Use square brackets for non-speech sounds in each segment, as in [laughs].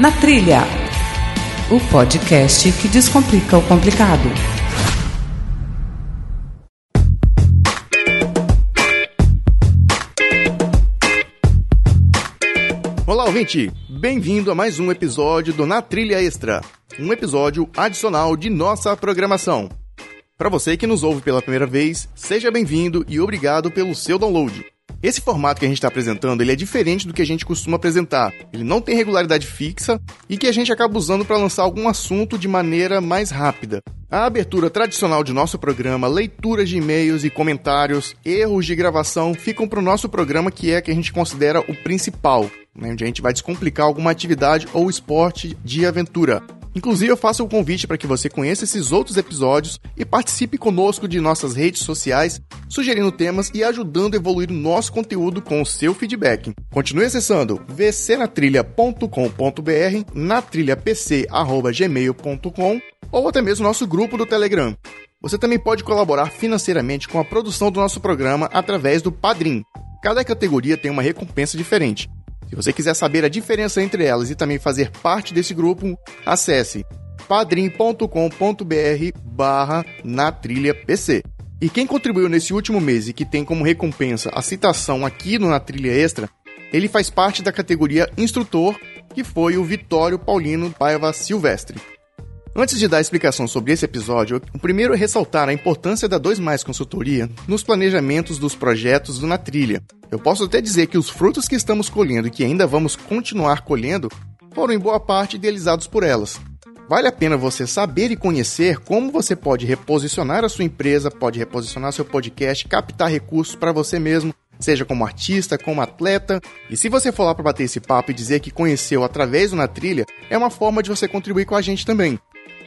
Na Trilha, o podcast que descomplica o complicado. Olá, ouvinte! Bem-vindo a mais um episódio do Na Trilha Extra, um episódio adicional de nossa programação. Para você que nos ouve pela primeira vez, seja bem-vindo e obrigado pelo seu download. Esse formato que a gente está apresentando ele é diferente do que a gente costuma apresentar. Ele não tem regularidade fixa e que a gente acaba usando para lançar algum assunto de maneira mais rápida. A abertura tradicional de nosso programa, leituras de e-mails e comentários, erros de gravação ficam para o nosso programa que é que a gente considera o principal, né, onde a gente vai descomplicar alguma atividade ou esporte de aventura. Inclusive, eu faço o convite para que você conheça esses outros episódios e participe conosco de nossas redes sociais, sugerindo temas e ajudando a evoluir o nosso conteúdo com o seu feedback. Continue acessando vcnatrilha.com.br, natrilhapc.gmail.com ou até mesmo nosso grupo do Telegram. Você também pode colaborar financeiramente com a produção do nosso programa através do Padrim. Cada categoria tem uma recompensa diferente. Se você quiser saber a diferença entre elas e também fazer parte desse grupo, acesse padrim.com.br barra na trilha PC. E quem contribuiu nesse último mês e que tem como recompensa a citação aqui no Na Trilha Extra, ele faz parte da categoria Instrutor, que foi o Vitório Paulino Paiva Silvestre. Antes de dar explicação sobre esse episódio, o primeiro é ressaltar a importância da 2 Mais Consultoria nos planejamentos dos projetos do Na Trilha. Eu posso até dizer que os frutos que estamos colhendo e que ainda vamos continuar colhendo foram em boa parte idealizados por elas. Vale a pena você saber e conhecer como você pode reposicionar a sua empresa, pode reposicionar seu podcast, captar recursos para você mesmo, seja como artista, como atleta. E se você for lá para bater esse papo e dizer que conheceu através do Na Trilha, é uma forma de você contribuir com a gente também.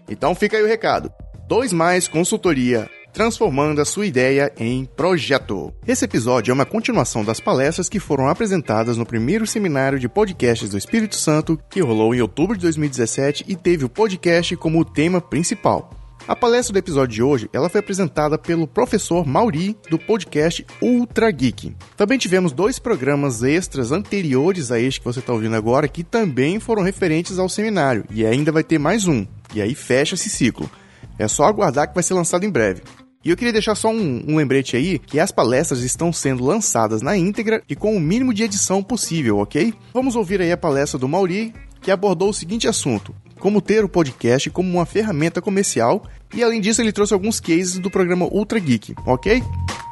Então fica aí o recado. 2 Mais Consultoria transformando a sua ideia em projeto. Esse episódio é uma continuação das palestras que foram apresentadas no primeiro seminário de podcasts do Espírito Santo, que rolou em outubro de 2017 e teve o podcast como tema principal. A palestra do episódio de hoje, ela foi apresentada pelo professor Mauri do podcast Ultra Geek. Também tivemos dois programas extras anteriores a este que você está ouvindo agora que também foram referentes ao seminário e ainda vai ter mais um. E aí fecha esse ciclo. É só aguardar que vai ser lançado em breve. E eu queria deixar só um, um, lembrete aí que as palestras estão sendo lançadas na íntegra e com o mínimo de edição possível, ok? Vamos ouvir aí a palestra do Mauri, que abordou o seguinte assunto: como ter o podcast como uma ferramenta comercial. E além disso, ele trouxe alguns cases do programa Ultra Geek, ok?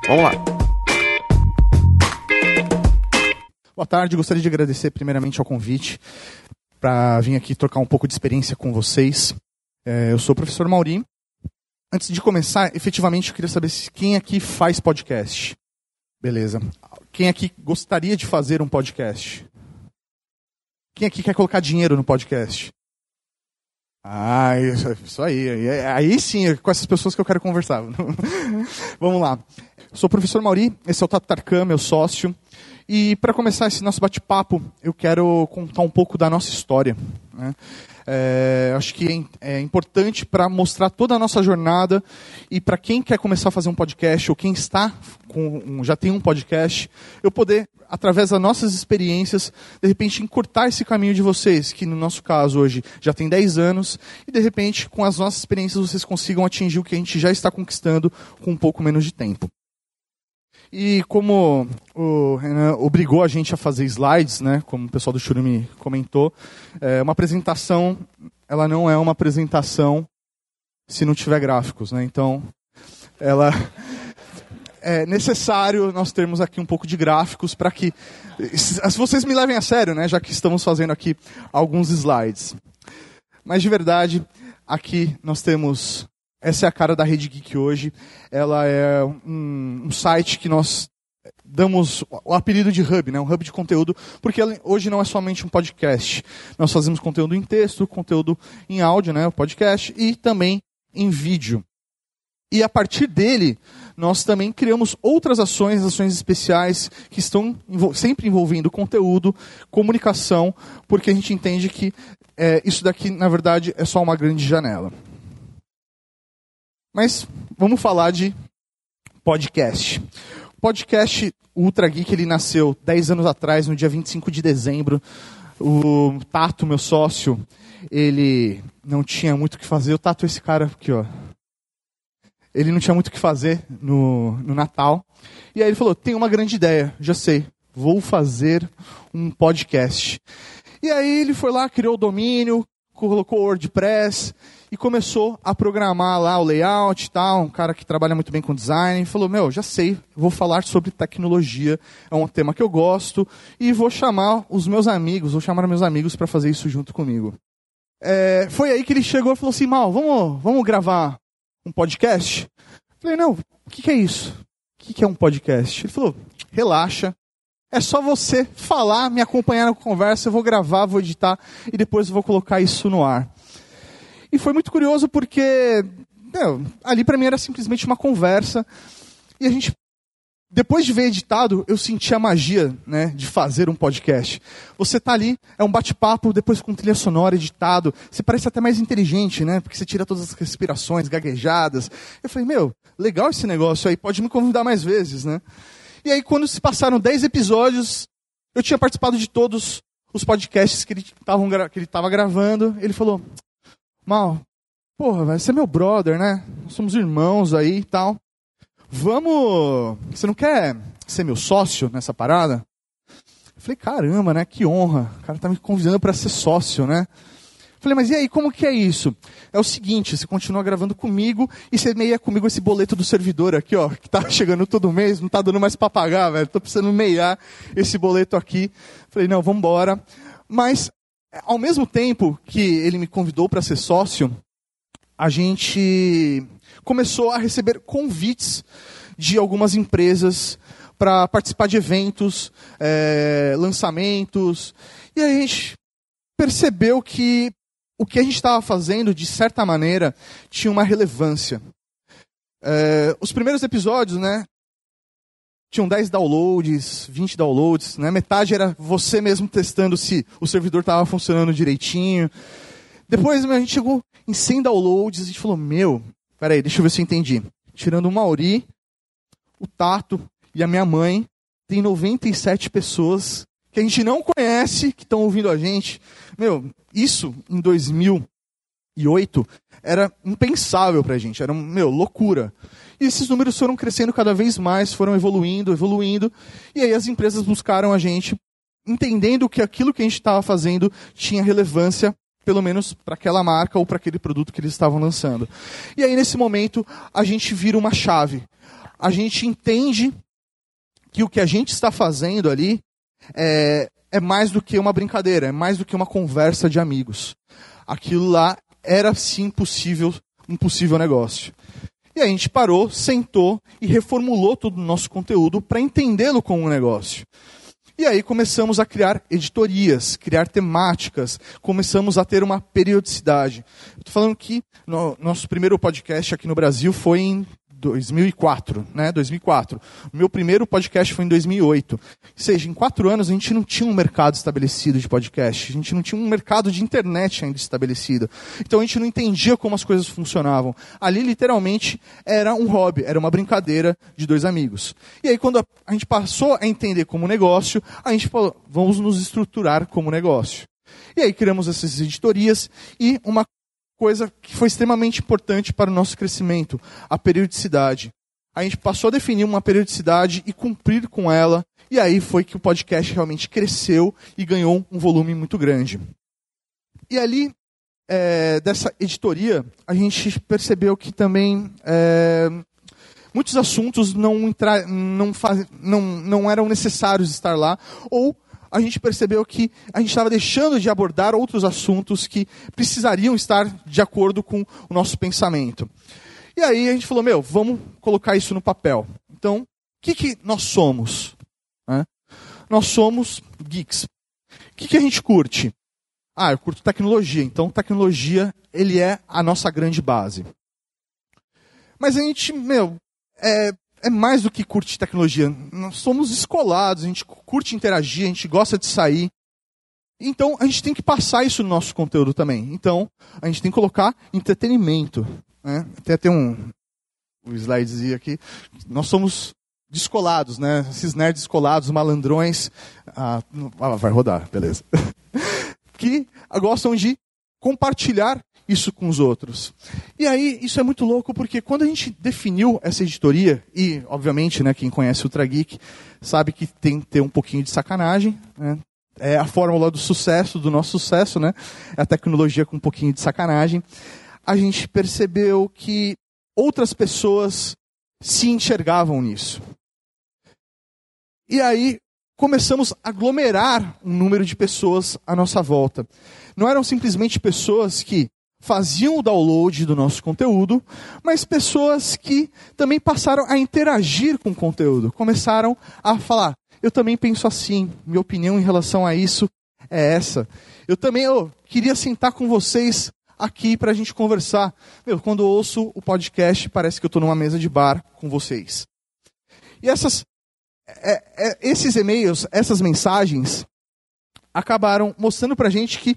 Vamos lá! Boa tarde, gostaria de agradecer primeiramente ao convite para vir aqui trocar um pouco de experiência com vocês. É, eu sou o professor Mauri. Antes de começar, efetivamente eu queria saber quem aqui faz podcast. Beleza. Quem aqui gostaria de fazer um podcast? Quem aqui quer colocar dinheiro no podcast? Ah, isso aí. Aí sim, é com essas pessoas que eu quero conversar. [laughs] Vamos lá. Sou o professor Mauri, esse é o Tato Tarkan, meu sócio. E para começar esse nosso bate-papo, eu quero contar um pouco da nossa história. Né? É, acho que é, é importante para mostrar toda a nossa jornada e para quem quer começar a fazer um podcast ou quem está com, já tem um podcast, eu poder, através das nossas experiências, de repente encurtar esse caminho de vocês, que no nosso caso hoje já tem 10 anos, e de repente com as nossas experiências vocês consigam atingir o que a gente já está conquistando com um pouco menos de tempo. E como o Renan obrigou a gente a fazer slides, né, como o pessoal do Churume comentou, é, uma apresentação, ela não é uma apresentação se não tiver gráficos, né? Então, ela [laughs] é necessário nós termos aqui um pouco de gráficos para que se vocês me levem a sério, né, já que estamos fazendo aqui alguns slides. Mas de verdade, aqui nós temos essa é a cara da Rede Geek hoje. Ela é um, um site que nós damos o apelido de hub, né? um hub de conteúdo, porque hoje não é somente um podcast. Nós fazemos conteúdo em texto, conteúdo em áudio, né? o podcast, e também em vídeo. E a partir dele, nós também criamos outras ações, ações especiais, que estão sempre envolvendo conteúdo, comunicação, porque a gente entende que é, isso daqui, na verdade, é só uma grande janela. Mas vamos falar de podcast. O podcast Ultra Geek ele nasceu 10 anos atrás, no dia 25 de dezembro O Tato, meu sócio, ele não tinha muito o que fazer. O Tato é esse cara aqui, ó. Ele não tinha muito o que fazer no, no Natal. E aí ele falou: tem uma grande ideia, já sei. Vou fazer um podcast. E aí ele foi lá, criou o domínio, colocou o WordPress e começou a programar lá o layout e tal. Um cara que trabalha muito bem com design. Falou: Meu, já sei, vou falar sobre tecnologia. É um tema que eu gosto. E vou chamar os meus amigos, vou chamar meus amigos para fazer isso junto comigo. É, foi aí que ele chegou e falou assim: Mal, vamos, vamos gravar um podcast? Falei: Não, o que, que é isso? O que, que é um podcast? Ele falou: Relaxa, é só você falar, me acompanhar na conversa, eu vou gravar, vou editar e depois eu vou colocar isso no ar. E foi muito curioso porque meu, ali para mim era simplesmente uma conversa e a gente depois de ver editado, eu senti a magia né, de fazer um podcast. Você tá ali, é um bate-papo, depois com trilha sonora, editado. Você parece até mais inteligente, né? Porque você tira todas as respirações, gaguejadas. Eu falei, meu, legal esse negócio aí, pode me convidar mais vezes, né? E aí, quando se passaram 10 episódios, eu tinha participado de todos os podcasts que ele estava gravando. Ele falou: Mal, porra, vai ser meu brother, né? Nós somos irmãos aí e tal. Vamos. Você não quer ser meu sócio nessa parada? Eu falei: caramba, né? Que honra. O cara tá me convidando para ser sócio, né? Falei, mas e aí, como que é isso? É o seguinte, você continua gravando comigo e você meia comigo esse boleto do servidor aqui, ó, que tá [laughs] chegando todo mês, não tá dando mais para pagar, velho. Tô precisando meiar esse boleto aqui. Falei, não, vamos embora. Mas ao mesmo tempo que ele me convidou para ser sócio, a gente começou a receber convites de algumas empresas para participar de eventos, é, lançamentos. E aí a gente percebeu que o que a gente estava fazendo, de certa maneira, tinha uma relevância. É, os primeiros episódios, né? Tinham 10 downloads, 20 downloads, né? Metade era você mesmo testando se o servidor estava funcionando direitinho. Depois a gente chegou em 100 downloads a gente falou: Meu, peraí, deixa eu ver se eu entendi. Tirando o Mauri, o Tato e a minha mãe, tem 97 pessoas que a gente não conhece, que estão ouvindo a gente. Meu, isso em 2008 era impensável pra gente, era, meu, loucura. E esses números foram crescendo cada vez mais, foram evoluindo, evoluindo, e aí as empresas buscaram a gente, entendendo que aquilo que a gente estava fazendo tinha relevância, pelo menos para aquela marca ou para aquele produto que eles estavam lançando. E aí, nesse momento, a gente vira uma chave. A gente entende que o que a gente está fazendo ali é, é mais do que uma brincadeira, é mais do que uma conversa de amigos. Aquilo lá era sim possível, um possível negócio. E a gente parou, sentou e reformulou todo o nosso conteúdo para entendê-lo como um negócio. E aí começamos a criar editorias, criar temáticas, começamos a ter uma periodicidade. Estou falando que no, nosso primeiro podcast aqui no Brasil foi em 2004, né? 2004. O meu primeiro podcast foi em 2008. Ou seja, em quatro anos a gente não tinha um mercado estabelecido de podcast. A gente não tinha um mercado de internet ainda estabelecido. Então a gente não entendia como as coisas funcionavam. Ali, literalmente, era um hobby, era uma brincadeira de dois amigos. E aí, quando a gente passou a entender como negócio, a gente falou, vamos nos estruturar como negócio. E aí criamos essas editorias e uma coisa que foi extremamente importante para o nosso crescimento, a periodicidade. A gente passou a definir uma periodicidade e cumprir com ela, e aí foi que o podcast realmente cresceu e ganhou um volume muito grande. E ali, é, dessa editoria, a gente percebeu que também é, muitos assuntos não, entra, não, faz, não, não eram necessários estar lá, ou a gente percebeu que a gente estava deixando de abordar outros assuntos que precisariam estar de acordo com o nosso pensamento. E aí a gente falou, meu, vamos colocar isso no papel. Então, o que, que nós somos? Né? Nós somos geeks. O que, que a gente curte? Ah, eu curto tecnologia. Então, tecnologia, ele é a nossa grande base. Mas a gente, meu, é, é mais do que curtir tecnologia. Nós somos escolados, a gente curte interagir, a gente gosta de sair. Então, a gente tem que passar isso no nosso conteúdo também. Então, a gente tem que colocar entretenimento. Né? Até tem um, um slidezinho aqui. Nós somos descolados, né? Esses nerds descolados, malandrões. Ah, ah vai rodar, beleza. [laughs] que gostam de compartilhar isso com os outros. E aí, isso é muito louco, porque quando a gente definiu essa editoria, e, obviamente, né, quem conhece o Ultra Geek sabe que tem que ter um pouquinho de sacanagem, né? É a fórmula do sucesso, do nosso sucesso, né? É a tecnologia com um pouquinho de sacanagem. A gente percebeu que outras pessoas se enxergavam nisso. E aí começamos a aglomerar um número de pessoas à nossa volta. Não eram simplesmente pessoas que faziam o download do nosso conteúdo, mas pessoas que também passaram a interagir com o conteúdo, começaram a falar: eu também penso assim, minha opinião em relação a isso é essa. Eu também oh, queria sentar com vocês aqui para a gente conversar. Meu, quando eu ouço o podcast, parece que eu estou numa mesa de bar com vocês. E essas, é, é, esses e-mails, essas mensagens, acabaram mostrando para a gente que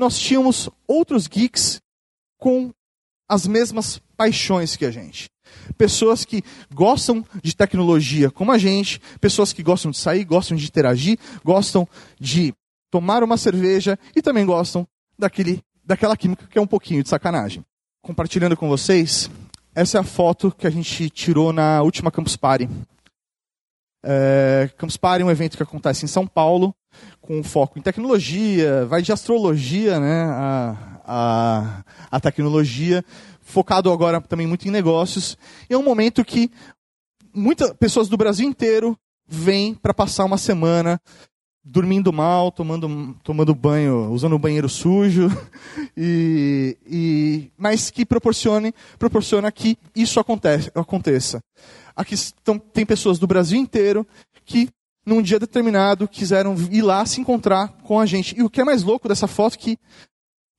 nós tínhamos outros geeks com as mesmas paixões que a gente. Pessoas que gostam de tecnologia como a gente, pessoas que gostam de sair, gostam de interagir, gostam de tomar uma cerveja e também gostam daquele, daquela química que é um pouquinho de sacanagem. Compartilhando com vocês, essa é a foto que a gente tirou na última Campus Party. É, Campus Party é um evento que acontece em São Paulo, com foco em tecnologia, vai de astrologia, né, a, a, a tecnologia, focado agora também muito em negócios. É um momento que muitas pessoas do Brasil inteiro vêm para passar uma semana dormindo mal, tomando, tomando banho, usando o banheiro sujo, [laughs] e, e, mas que proporcione, proporciona que isso acontece, aconteça. Aqui estão, tem pessoas do Brasil inteiro que, num dia determinado, quiseram ir lá se encontrar com a gente. E o que é mais louco dessa foto é que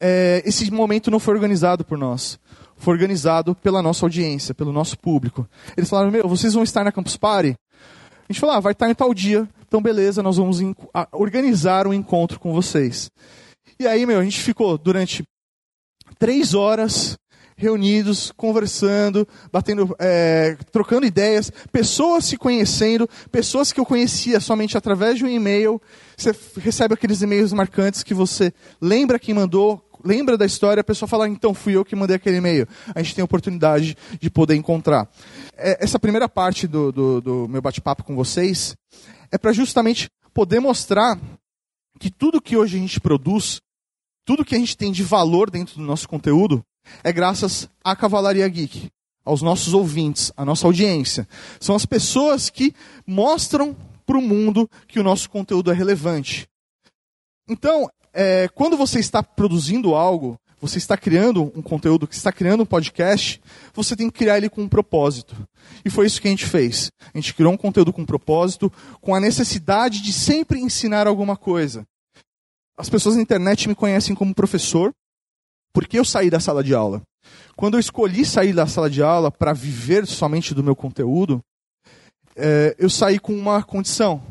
é, esse momento não foi organizado por nós. Foi organizado pela nossa audiência, pelo nosso público. Eles falaram, meu, vocês vão estar na Campus Party? A gente falou, ah, vai estar em tal dia. Então, beleza, nós vamos organizar um encontro com vocês. E aí, meu, a gente ficou durante três horas reunidos, conversando, batendo, é, trocando ideias, pessoas se conhecendo, pessoas que eu conhecia somente através de um e-mail. Você recebe aqueles e-mails marcantes que você lembra quem mandou, lembra da história, a pessoa fala, então fui eu que mandei aquele e-mail. A gente tem a oportunidade de poder encontrar. É, essa primeira parte do, do, do meu bate-papo com vocês é para justamente poder mostrar que tudo que hoje a gente produz, tudo que a gente tem de valor dentro do nosso conteúdo, é graças à Cavalaria Geek, aos nossos ouvintes, à nossa audiência. São as pessoas que mostram para o mundo que o nosso conteúdo é relevante. Então, é, quando você está produzindo algo, você está criando um conteúdo, que está criando um podcast, você tem que criar ele com um propósito. E foi isso que a gente fez. A gente criou um conteúdo com um propósito, com a necessidade de sempre ensinar alguma coisa. As pessoas na internet me conhecem como professor, porque eu saí da sala de aula. Quando eu escolhi sair da sala de aula para viver somente do meu conteúdo, é, eu saí com uma condição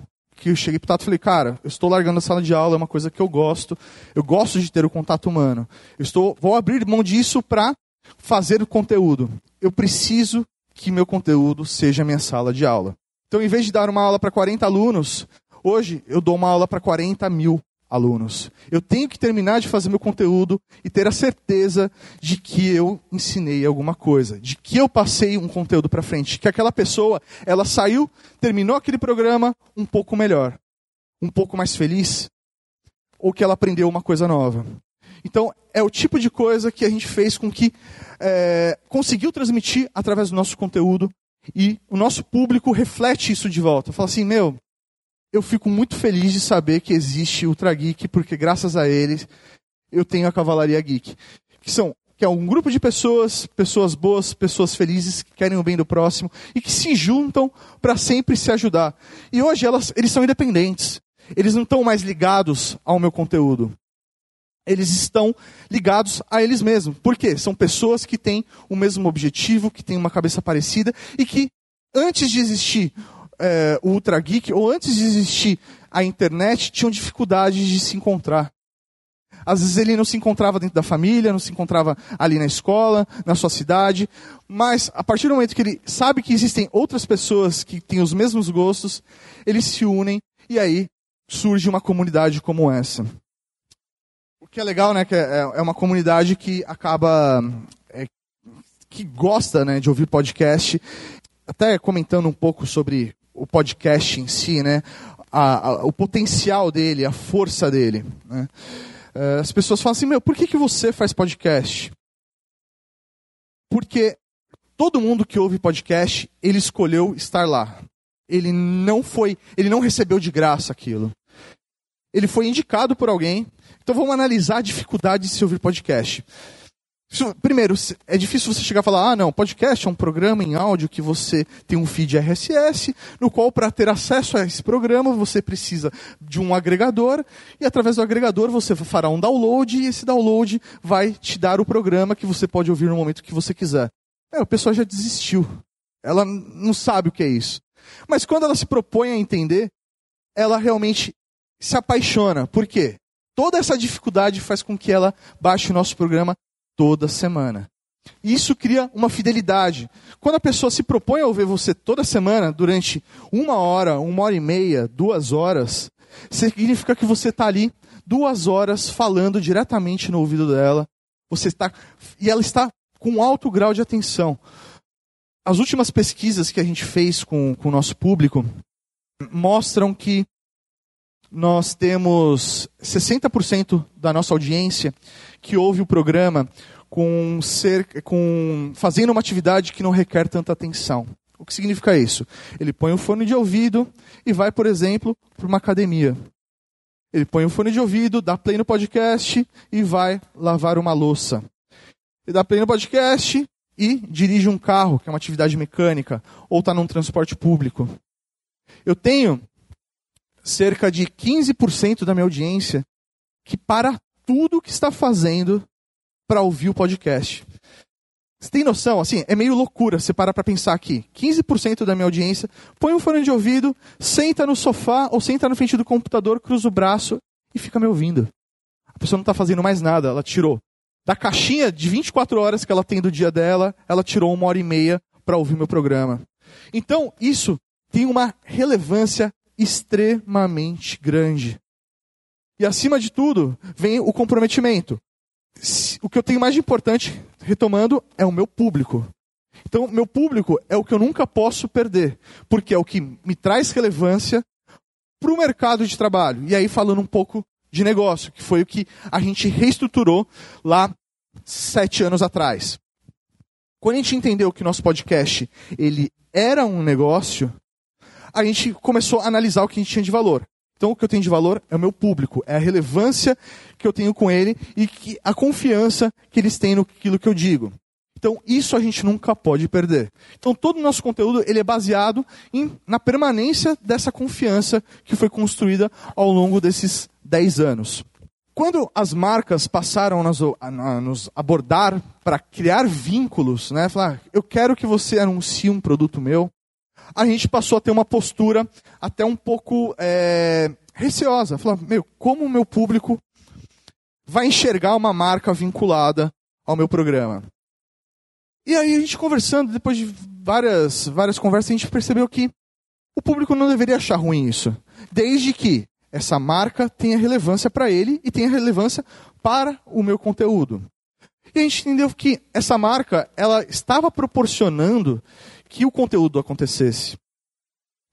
que eu cheguei pro Tato e falei, cara, eu estou largando a sala de aula, é uma coisa que eu gosto, eu gosto de ter o contato humano. Eu estou, vou abrir mão disso para fazer o conteúdo. Eu preciso que meu conteúdo seja minha sala de aula. Então, em vez de dar uma aula para 40 alunos, hoje eu dou uma aula para 40 mil alunos. Eu tenho que terminar de fazer meu conteúdo e ter a certeza de que eu ensinei alguma coisa, de que eu passei um conteúdo para frente, que aquela pessoa, ela saiu, terminou aquele programa um pouco melhor, um pouco mais feliz, ou que ela aprendeu uma coisa nova. Então, é o tipo de coisa que a gente fez com que é, conseguiu transmitir através do nosso conteúdo e o nosso público reflete isso de volta. Fala assim, meu, eu fico muito feliz de saber que existe Ultra Geek, porque graças a eles eu tenho a Cavalaria Geek. Que são que é um grupo de pessoas, pessoas boas, pessoas felizes, que querem o bem do próximo e que se juntam para sempre se ajudar. E hoje elas, eles são independentes. Eles não estão mais ligados ao meu conteúdo. Eles estão ligados a eles mesmos. Por quê? São pessoas que têm o mesmo objetivo, que têm uma cabeça parecida e que, antes de existir é, o Ultra Geek, ou antes de existir a internet, tinham dificuldades de se encontrar. Às vezes ele não se encontrava dentro da família, não se encontrava ali na escola, na sua cidade, mas a partir do momento que ele sabe que existem outras pessoas que têm os mesmos gostos, eles se unem e aí surge uma comunidade como essa. que é legal, né? Que é, é uma comunidade que acaba. É, que gosta né, de ouvir podcast. Até comentando um pouco sobre o podcast em si, né? A, a, o potencial dele, a força dele. Né? É, as pessoas falam assim, meu, por que, que você faz podcast? Porque todo mundo que ouve podcast, ele escolheu estar lá. Ele não foi, ele não recebeu de graça aquilo. Ele foi indicado por alguém. Então vamos analisar a dificuldade de se ouvir podcast. Primeiro, é difícil você chegar e falar: ah, não, podcast é um programa em áudio que você tem um feed RSS, no qual, para ter acesso a esse programa, você precisa de um agregador, e através do agregador você fará um download, e esse download vai te dar o programa que você pode ouvir no momento que você quiser. É, o pessoal já desistiu. Ela não sabe o que é isso. Mas quando ela se propõe a entender, ela realmente se apaixona. Por quê? Toda essa dificuldade faz com que ela baixe o nosso programa toda semana. Isso cria uma fidelidade. Quando a pessoa se propõe a ouvir você toda semana, durante uma hora, uma hora e meia, duas horas, significa que você está ali duas horas falando diretamente no ouvido dela. Você está e ela está com alto grau de atenção. As últimas pesquisas que a gente fez com, com o nosso público mostram que nós temos 60% da nossa audiência que ouve o programa com ser, com fazendo uma atividade que não requer tanta atenção. O que significa isso? Ele põe o fone de ouvido e vai, por exemplo, para uma academia. Ele põe o fone de ouvido, dá play no podcast e vai lavar uma louça. Ele dá play no podcast e dirige um carro, que é uma atividade mecânica, ou está num transporte público. Eu tenho cerca de 15% da minha audiência que para tudo que está fazendo para ouvir o podcast. Você tem noção? Assim, é meio loucura você parar para pensar aqui. 15% da minha audiência põe um fone de ouvido, senta no sofá ou senta na frente do computador, cruza o braço e fica me ouvindo. A pessoa não está fazendo mais nada, ela tirou. Da caixinha de 24 horas que ela tem do dia dela, ela tirou uma hora e meia para ouvir meu programa. Então, isso tem uma relevância extremamente grande. E acima de tudo, vem o comprometimento. O que eu tenho mais de importante, retomando, é o meu público. Então, meu público é o que eu nunca posso perder, porque é o que me traz relevância para o mercado de trabalho. E aí, falando um pouco de negócio, que foi o que a gente reestruturou lá sete anos atrás. Quando a gente entendeu que nosso podcast ele era um negócio, a gente começou a analisar o que a gente tinha de valor. Então, o que eu tenho de valor é o meu público, é a relevância que eu tenho com ele e que, a confiança que eles têm no que eu digo. Então, isso a gente nunca pode perder. Então, todo o nosso conteúdo ele é baseado em, na permanência dessa confiança que foi construída ao longo desses 10 anos. Quando as marcas passaram a nos, abordar para criar vínculos, né, falar, eu quero que você anuncie um produto meu, a gente passou a ter uma postura até um pouco é, receosa. Falar, meu, como o meu público vai enxergar uma marca vinculada ao meu programa? E aí a gente conversando, depois de várias, várias conversas, a gente percebeu que o público não deveria achar ruim isso. Desde que essa marca tenha relevância para ele e tenha relevância para o meu conteúdo. E a gente entendeu que essa marca ela estava proporcionando que o conteúdo acontecesse.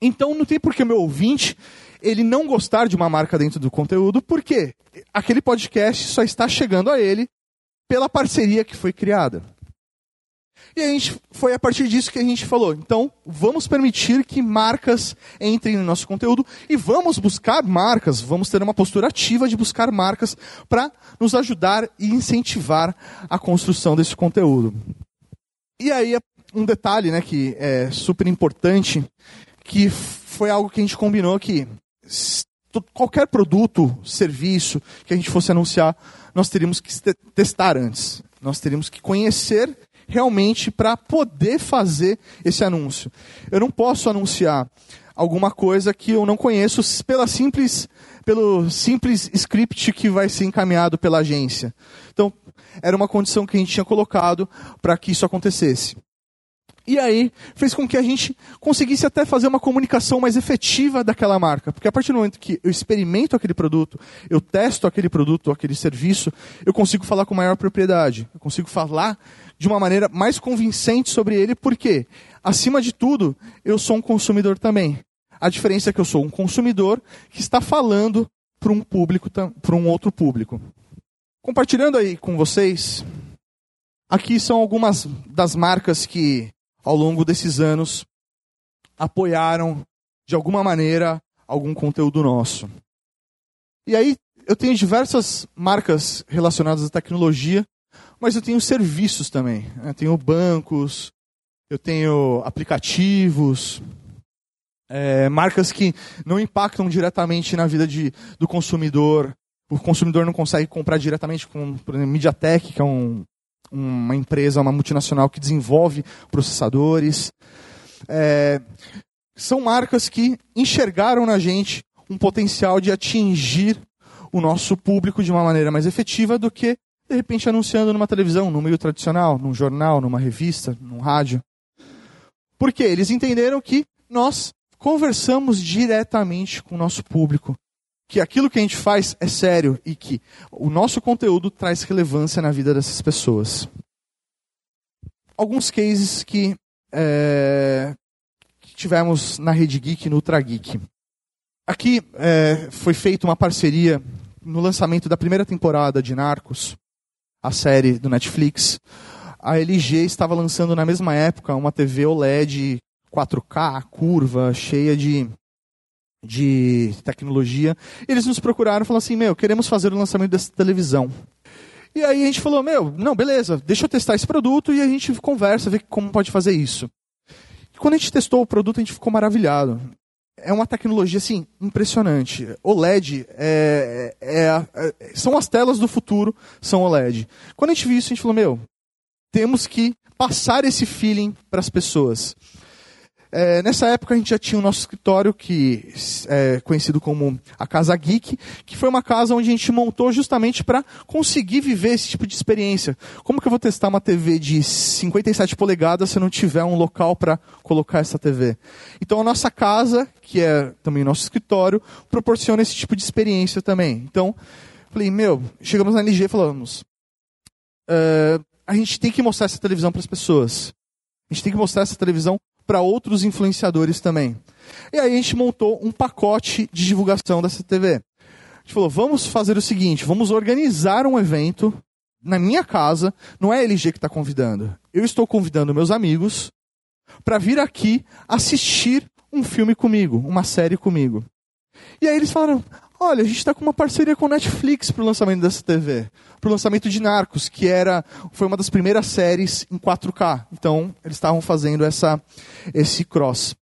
Então não tem por que meu ouvinte ele não gostar de uma marca dentro do conteúdo, porque aquele podcast só está chegando a ele pela parceria que foi criada. E a gente foi a partir disso que a gente falou. Então, vamos permitir que marcas entrem no nosso conteúdo e vamos buscar marcas, vamos ter uma postura ativa de buscar marcas para nos ajudar e incentivar a construção desse conteúdo. E aí, um detalhe, né, que é super importante, que foi algo que a gente combinou que qualquer produto, serviço que a gente fosse anunciar, nós teríamos que testar antes. Nós teríamos que conhecer realmente para poder fazer esse anúncio. Eu não posso anunciar alguma coisa que eu não conheço pela simples, pelo simples script que vai ser encaminhado pela agência. Então, era uma condição que a gente tinha colocado para que isso acontecesse. E aí fez com que a gente conseguisse até fazer uma comunicação mais efetiva daquela marca. Porque a partir do momento que eu experimento aquele produto, eu testo aquele produto, aquele serviço, eu consigo falar com maior propriedade. Eu consigo falar de uma maneira mais convincente sobre ele, porque, acima de tudo, eu sou um consumidor também. A diferença é que eu sou um consumidor que está falando para um público, para um outro público. Compartilhando aí com vocês, aqui são algumas das marcas que ao longo desses anos apoiaram de alguma maneira algum conteúdo nosso. E aí eu tenho diversas marcas relacionadas à tecnologia, mas eu tenho serviços também. Eu tenho bancos, eu tenho aplicativos, é, marcas que não impactam diretamente na vida de, do consumidor. O consumidor não consegue comprar diretamente com, por exemplo, MediaTek, que é um, uma empresa, uma multinacional que desenvolve processadores. É, são marcas que enxergaram na gente um potencial de atingir o nosso público de uma maneira mais efetiva do que, de repente, anunciando numa televisão, no meio tradicional, num jornal, numa revista, num rádio. Porque eles entenderam que nós conversamos diretamente com o nosso público que aquilo que a gente faz é sério e que o nosso conteúdo traz relevância na vida dessas pessoas. Alguns cases que, é, que tivemos na Rede Geek, no Ultra Geek. Aqui é, foi feita uma parceria no lançamento da primeira temporada de Narcos, a série do Netflix. A LG estava lançando na mesma época uma TV OLED 4K, curva, cheia de de tecnologia. Eles nos procuraram e falaram assim: Meu, queremos fazer o lançamento dessa televisão. E aí a gente falou: Meu, não, beleza, deixa eu testar esse produto e a gente conversa, vê como pode fazer isso. E quando a gente testou o produto, a gente ficou maravilhado. É uma tecnologia assim impressionante. OLED é, é, é, são as telas do futuro, são OLED. Quando a gente viu isso, a gente falou: Meu, temos que passar esse feeling para as pessoas. É, nessa época a gente já tinha o nosso escritório, que é conhecido como a Casa Geek, que foi uma casa onde a gente montou justamente para conseguir viver esse tipo de experiência. Como que eu vou testar uma TV de 57 polegadas se eu não tiver um local para colocar essa TV? Então a nossa casa, que é também o nosso escritório, proporciona esse tipo de experiência também. Então, falei, meu, chegamos na LG e falamos, uh, a gente tem que mostrar essa televisão para as pessoas. A gente tem que mostrar essa televisão para outros influenciadores também. E aí a gente montou um pacote de divulgação dessa TV. A gente falou, vamos fazer o seguinte, vamos organizar um evento na minha casa, não é a LG que está convidando. Eu estou convidando meus amigos para vir aqui assistir um filme comigo, uma série comigo. E aí eles falaram, olha, a gente está com uma parceria com Netflix para o lançamento dessa TV para o lançamento de Narcos, que era foi uma das primeiras séries em 4K. Então, eles estavam fazendo essa, esse cross.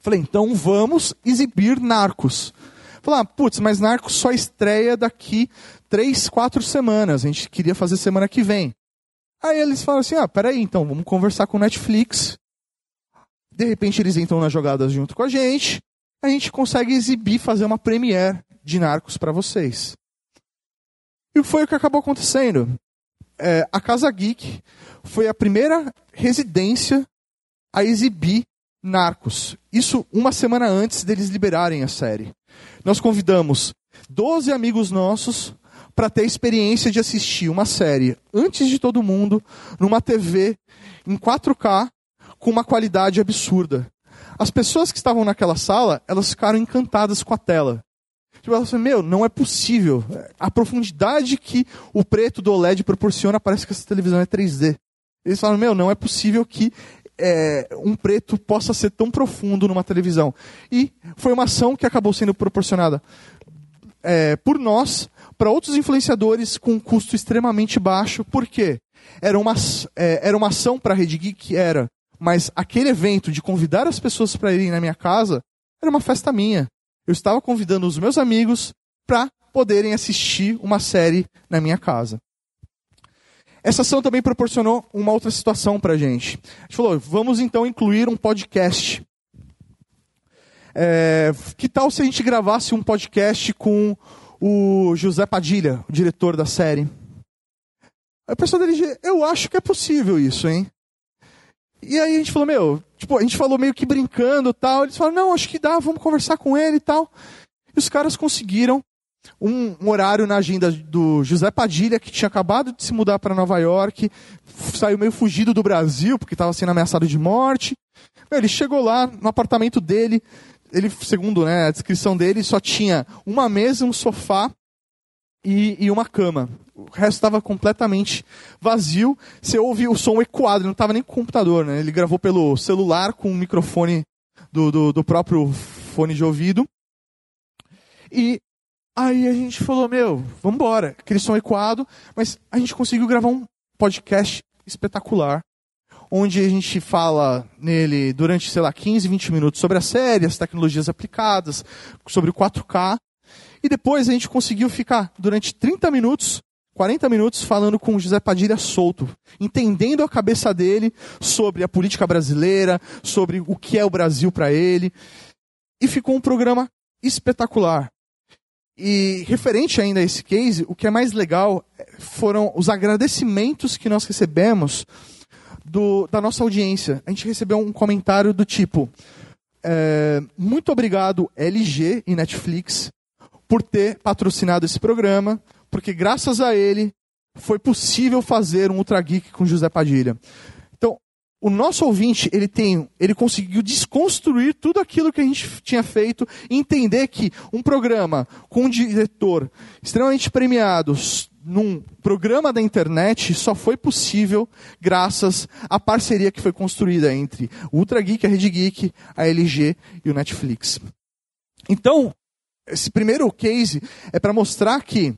Falei, então vamos exibir Narcos. Falei, ah, putz, mas Narcos só estreia daqui três, quatro semanas. A gente queria fazer semana que vem. Aí eles falaram assim, ah, peraí, então, vamos conversar com o Netflix. De repente eles entram nas jogadas junto com a gente. A gente consegue exibir, fazer uma premiere de Narcos para vocês. E foi o que acabou acontecendo. É, a Casa Geek foi a primeira residência a exibir Narcos. Isso uma semana antes deles liberarem a série. Nós convidamos 12 amigos nossos para ter a experiência de assistir uma série antes de todo mundo, numa TV em 4K, com uma qualidade absurda. As pessoas que estavam naquela sala, elas ficaram encantadas com a tela. Tipo, ela assim, meu, não é possível. A profundidade que o preto do OLED proporciona, parece que essa televisão é 3D. Eles falam, meu, não é possível que é, um preto possa ser tão profundo numa televisão. E foi uma ação que acabou sendo proporcionada é, por nós para outros influenciadores com um custo extremamente baixo. Por quê? Era uma, é, era uma ação para a Rede Geek, era. Mas aquele evento de convidar as pessoas para irem na minha casa era uma festa minha eu estava convidando os meus amigos para poderem assistir uma série na minha casa. Essa ação também proporcionou uma outra situação para a gente. A gente falou, vamos então incluir um podcast. É, que tal se a gente gravasse um podcast com o José Padilha, o diretor da série? A pessoa dele, eu acho que é possível isso, hein? E aí a gente falou, meu, tipo, a gente falou meio que brincando tal. Eles falaram, não, acho que dá, vamos conversar com ele e tal. E os caras conseguiram um, um, horário na agenda do José Padilha, que tinha acabado de se mudar para Nova York, saiu meio fugido do Brasil, porque estava sendo ameaçado de morte. Ele chegou lá no apartamento dele, ele, segundo né, a descrição dele, só tinha uma mesa, um sofá e, e uma cama. O resto estava completamente vazio. Você ouve o som ecoado, ele não estava nem com computador, né? Ele gravou pelo celular com o microfone do, do, do próprio fone de ouvido. E aí a gente falou, meu, vamos embora. Aquele som ecoado, mas a gente conseguiu gravar um podcast espetacular onde a gente fala nele durante, sei lá, 15, 20 minutos sobre a série, as tecnologias aplicadas, sobre o 4K. E depois a gente conseguiu ficar durante 30 minutos, 40 minutos falando com o José Padilha solto, entendendo a cabeça dele sobre a política brasileira, sobre o que é o Brasil para ele. E ficou um programa espetacular. E referente ainda a esse case, o que é mais legal foram os agradecimentos que nós recebemos do, da nossa audiência. A gente recebeu um comentário do tipo: é, Muito obrigado, LG e Netflix, por ter patrocinado esse programa, porque graças a ele foi possível fazer um Ultra Geek com José Padilha. Então, o nosso ouvinte, ele tem, ele conseguiu desconstruir tudo aquilo que a gente tinha feito e entender que um programa com um diretor extremamente premiado, num programa da internet só foi possível graças à parceria que foi construída entre o Ultra Geek, a Rede Geek, a LG e o Netflix. Então, esse primeiro case é para mostrar que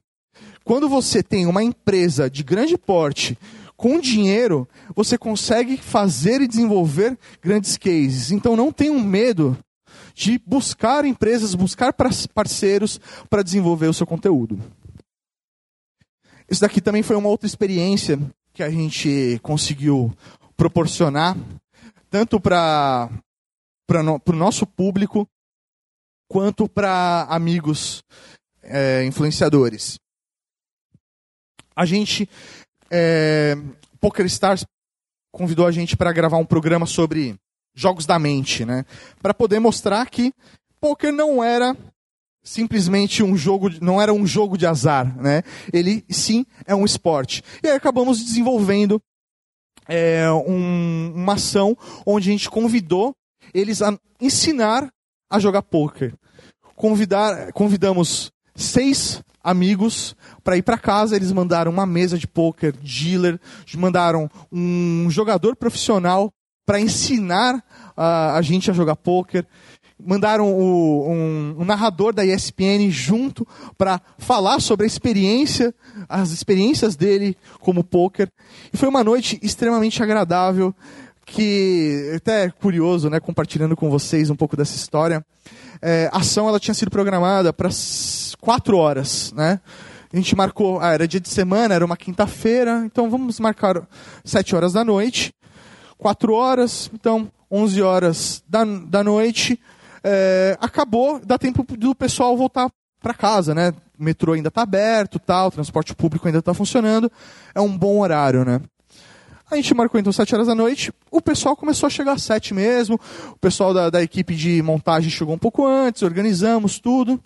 quando você tem uma empresa de grande porte com dinheiro, você consegue fazer e desenvolver grandes cases. Então não tenham medo de buscar empresas, buscar parceiros para desenvolver o seu conteúdo. Isso daqui também foi uma outra experiência que a gente conseguiu proporcionar, tanto para no, o no nosso público, quanto para amigos é, influenciadores. A gente, é, PokerStars convidou a gente para gravar um programa sobre jogos da mente, né? Para poder mostrar que poker não era simplesmente um jogo, não era um jogo de azar, né? Ele sim é um esporte. E aí acabamos desenvolvendo é, um, uma ação onde a gente convidou eles a ensinar a jogar poker. Convidar, convidamos seis amigos para ir para casa. Eles mandaram uma mesa de poker, dealer, mandaram um jogador profissional para ensinar uh, a gente a jogar poker mandaram o, um, um, narrador da ESPN junto para falar sobre a experiência, as experiências dele como poker. E foi uma noite extremamente agradável, que até é curioso, né, compartilhando com vocês um pouco dessa história. É, a ação ela tinha sido programada para quatro horas, né? A gente marcou, ah, era dia de semana, era uma quinta-feira, então vamos marcar sete horas da noite, quatro horas, então 11 horas da, da noite, é, acabou, dá tempo do pessoal voltar para casa, né? O metrô ainda está aberto, tal, o transporte público ainda está funcionando, é um bom horário, né? A gente marcou então 7 horas da noite, o pessoal começou a chegar às 7 mesmo, o pessoal da, da equipe de montagem chegou um pouco antes, organizamos tudo,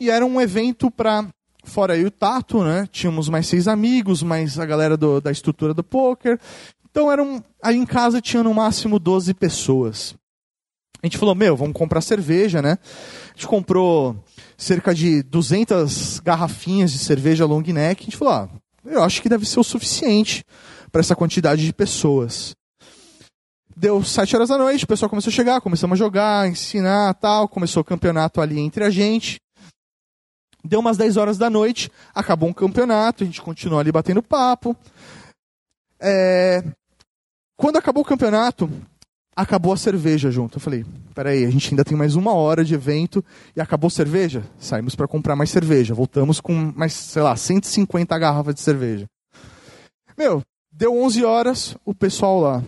e era um evento para fora aí o Tato, né? Tínhamos mais seis amigos, mais a galera do, da estrutura do poker. Então eram aí em casa tinha no máximo 12 pessoas. A gente falou, meu, vamos comprar cerveja, né? A gente comprou cerca de 200 garrafinhas de cerveja long neck. A gente falou, ah, eu acho que deve ser o suficiente para essa quantidade de pessoas. Deu sete horas da noite, o pessoal começou a chegar, começamos a jogar, ensinar tal, começou o campeonato ali entre a gente. Deu umas 10 horas da noite, acabou um campeonato, a gente continuou ali batendo papo. É... Quando acabou o campeonato, acabou a cerveja junto. Eu falei, peraí, a gente ainda tem mais uma hora de evento e acabou a cerveja? Saímos para comprar mais cerveja. Voltamos com mais, sei lá, 150 garrafas de cerveja. Meu, deu 11 horas, o pessoal lá.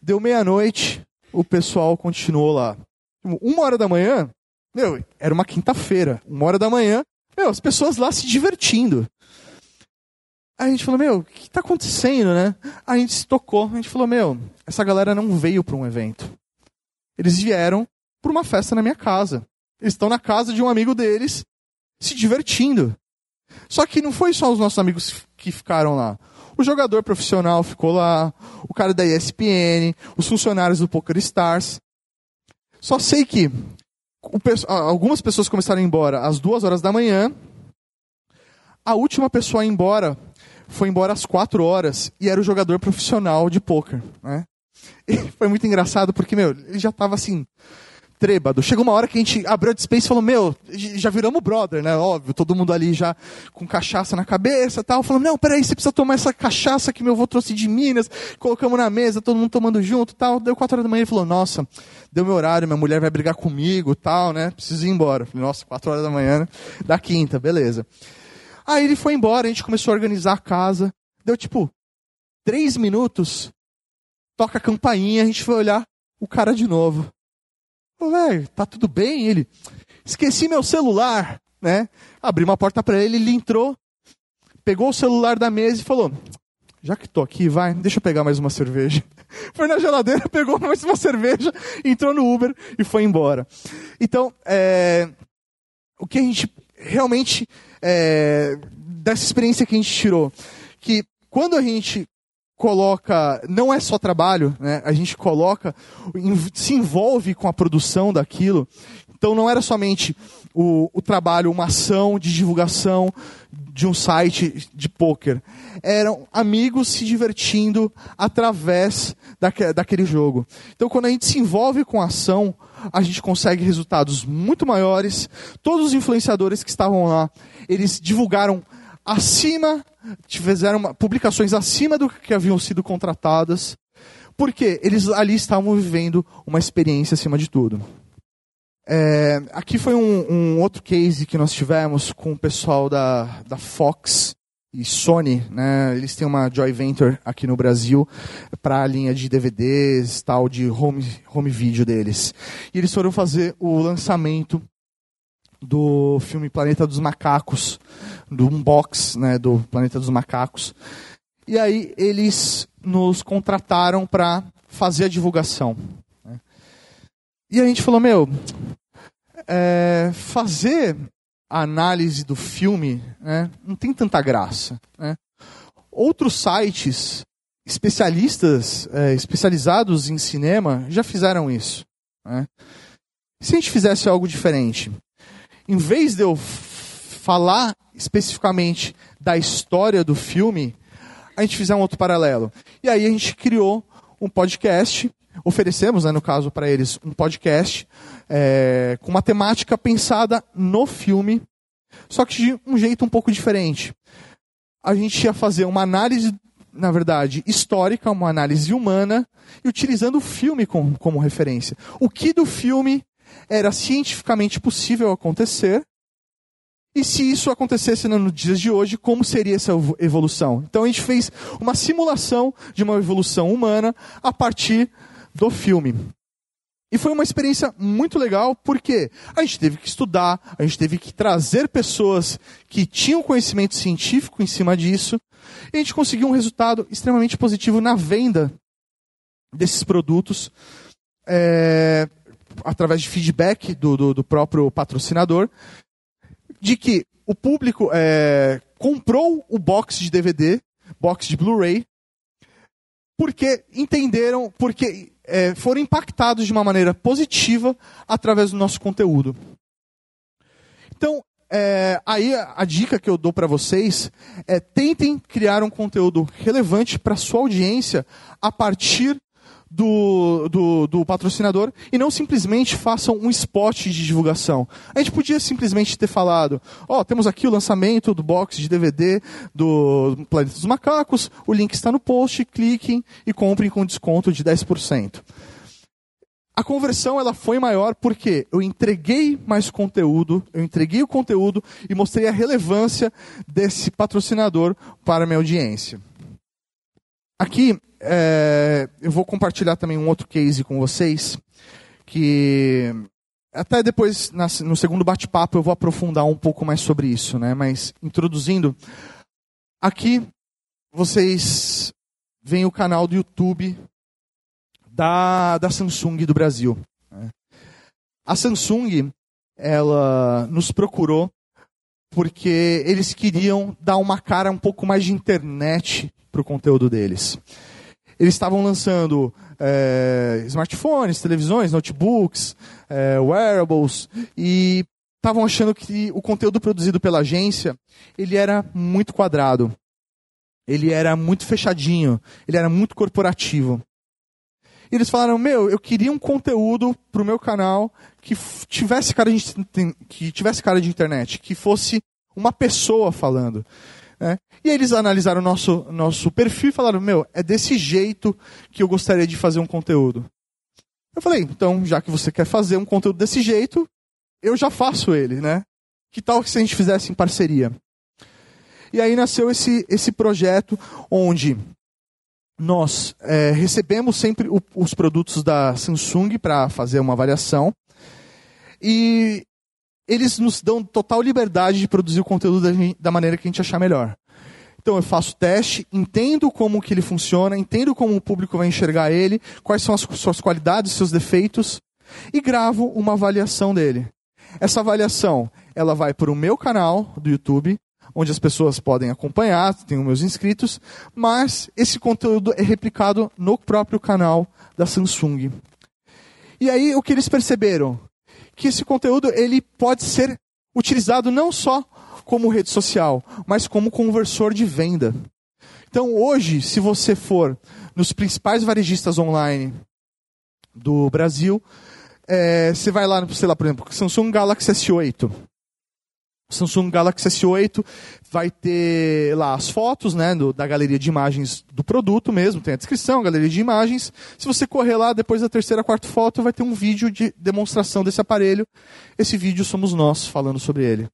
Deu meia-noite, o pessoal continuou lá. Uma hora da manhã, meu, era uma quinta-feira. Uma hora da manhã, meu, as pessoas lá se divertindo. Aí a gente falou, meu, o que está acontecendo, né? A gente se tocou, a gente falou, meu, essa galera não veio para um evento. Eles vieram para uma festa na minha casa. Eles estão na casa de um amigo deles, se divertindo. Só que não foi só os nossos amigos que ficaram lá. O jogador profissional ficou lá, o cara da ESPN, os funcionários do Poker Stars. Só sei que algumas pessoas começaram a ir embora às duas horas da manhã. A última pessoa a ir embora foi embora às quatro horas e era o jogador profissional de poker. Né? [laughs] E foi muito engraçado porque, meu, ele já estava assim, trêbado. Chegou uma hora que a gente abriu a dispensa e falou, meu, já viramos brother, né? Óbvio, todo mundo ali já com cachaça na cabeça e tal. Falando, não, peraí, você precisa tomar essa cachaça que meu avô trouxe de Minas. Colocamos na mesa, todo mundo tomando junto tal. Deu quatro horas da manhã ele falou, nossa, deu meu horário, minha mulher vai brigar comigo tal, né? Preciso ir embora. Falei, nossa, quatro horas da manhã, né? Da quinta, beleza. Aí ele foi embora, a gente começou a organizar a casa. Deu tipo três minutos, toca a campainha, a gente foi olhar o cara de novo velho, tá tudo bem? Ele, esqueci meu celular, né? Abri uma porta para ele, ele entrou, pegou o celular da mesa e falou: já que tô aqui, vai, deixa eu pegar mais uma cerveja. [laughs] Foi na geladeira, [laughs] pegou mais uma cerveja, entrou no Uber e foi embora. Então, é, o que a gente realmente, é, dessa experiência que a gente tirou, que quando a gente coloca, não é só trabalho, né? a gente coloca, se envolve com a produção daquilo. Então não era somente o, o trabalho, uma ação de divulgação de um site de poker. Eram amigos se divertindo através daque, daquele jogo. Então quando a gente se envolve com a ação, a gente consegue resultados muito maiores. Todos os influenciadores que estavam lá, eles divulgaram acima, fizeram publicações acima do que haviam sido contratadas, porque eles ali estavam vivendo uma experiência acima de tudo. É, aqui foi um, um, outro case que nós tivemos com o pessoal da, da Fox e Sony, né? Eles têm uma joy venture aqui no Brasil para a linha de DVDs, tal de home, home video deles. E eles foram fazer o lançamento do filme Planeta dos Macacos, do unbox né, do Planeta dos Macacos. E aí eles nos contrataram para fazer a divulgação. Né. E a gente falou, meu, é, fazer a análise do filme né, não tem tanta graça. Né? Outros sites especialistas, é, especializados em cinema, já fizeram isso. Né? Se a gente fizesse algo diferente, em vez de eu falar especificamente da história do filme, a gente fizer um outro paralelo. E aí a gente criou um podcast, oferecemos, né, no caso para eles, um podcast é, com uma temática pensada no filme, só que de um jeito um pouco diferente. A gente ia fazer uma análise, na verdade, histórica, uma análise humana, e utilizando o filme como, como referência. O que do filme era cientificamente possível acontecer e se isso acontecesse nos dias de hoje, como seria essa evolução? Então a gente fez uma simulação de uma evolução humana a partir do filme. E foi uma experiência muito legal, porque a gente teve que estudar, a gente teve que trazer pessoas que tinham conhecimento científico em cima disso, e a gente conseguiu um resultado extremamente positivo na venda desses produtos, é, através de feedback do, do, do próprio patrocinador, de que o público é, comprou o box de DVD, box de Blu-ray, porque entenderam, porque é, foram impactados de uma maneira positiva através do nosso conteúdo. Então, é, aí a, dica que eu dou para vocês é tentem criar um conteúdo relevante para sua audiência a partir do, do, do, patrocinador e não simplesmente façam um spot de divulgação. A gente podia simplesmente ter falado: ó, oh, temos aqui o lançamento do box de DVD do Planeta dos Macacos, o link está no post, cliquem e comprem com desconto de 10%. A conversão ela foi maior porque eu entreguei mais conteúdo, eu entreguei o conteúdo e mostrei a relevância desse patrocinador para a minha audiência. Aqui é, eu vou compartilhar também um outro case com vocês, que até depois, no segundo bate-papo, eu vou aprofundar um pouco mais sobre isso, né? Mas introduzindo, aqui vocês veem o canal do YouTube da, da Samsung do Brasil. Né? A Samsung, ela nos procurou porque eles queriam dar uma cara um pouco mais de internet para o conteúdo deles. Eles estavam lançando é, smartphones, televisões, notebooks, é, wearables e estavam achando que o conteúdo produzido pela agência ele era muito quadrado, ele era muito fechadinho, ele era muito corporativo. E eles falaram: Meu, eu queria um conteúdo para o meu canal que tivesse cara de, que tivesse cara de internet, que fosse uma pessoa falando. Né? E eles analisaram o nosso, nosso perfil e falaram: Meu, é desse jeito que eu gostaria de fazer um conteúdo. Eu falei: Então, já que você quer fazer um conteúdo desse jeito, eu já faço ele, né? Que tal se a gente fizesse em parceria? E aí nasceu esse, esse projeto onde nós é, recebemos sempre o, os produtos da Samsung para fazer uma avaliação e eles nos dão total liberdade de produzir o conteúdo da, da maneira que a gente achar melhor. Então eu faço teste, entendo como que ele funciona, entendo como o público vai enxergar ele, quais são as suas qualidades, seus defeitos e gravo uma avaliação dele. Essa avaliação, ela vai para o meu canal do YouTube, onde as pessoas podem acompanhar, os meus inscritos, mas esse conteúdo é replicado no próprio canal da Samsung. E aí o que eles perceberam? Que esse conteúdo ele pode ser utilizado não só como rede social, mas como conversor de venda. Então hoje, se você for nos principais varejistas online do Brasil, é, você vai lá, sei lá, por exemplo, Samsung Galaxy S8. Samsung Galaxy S8 vai ter lá as fotos né, do, da galeria de imagens do produto mesmo, tem a descrição, galeria de imagens. Se você correr lá, depois da terceira, quarta foto, vai ter um vídeo de demonstração desse aparelho. Esse vídeo somos nós falando sobre ele.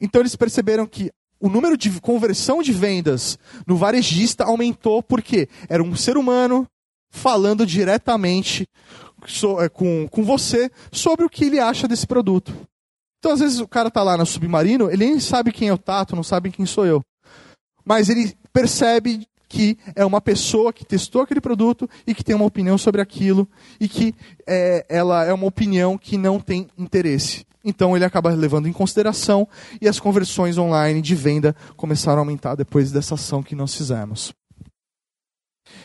Então eles perceberam que o número de conversão de vendas no varejista aumentou porque era um ser humano falando diretamente é, com, com você sobre o que ele acha desse produto. Então, às vezes, o cara tá lá no submarino, ele nem sabe quem é o Tato, não sabe quem sou eu. Mas ele percebe que é uma pessoa que testou aquele produto e que tem uma opinião sobre aquilo e que é, ela é uma opinião que não tem interesse. Então ele acaba levando em consideração e as conversões online de venda começaram a aumentar depois dessa ação que nós fizemos.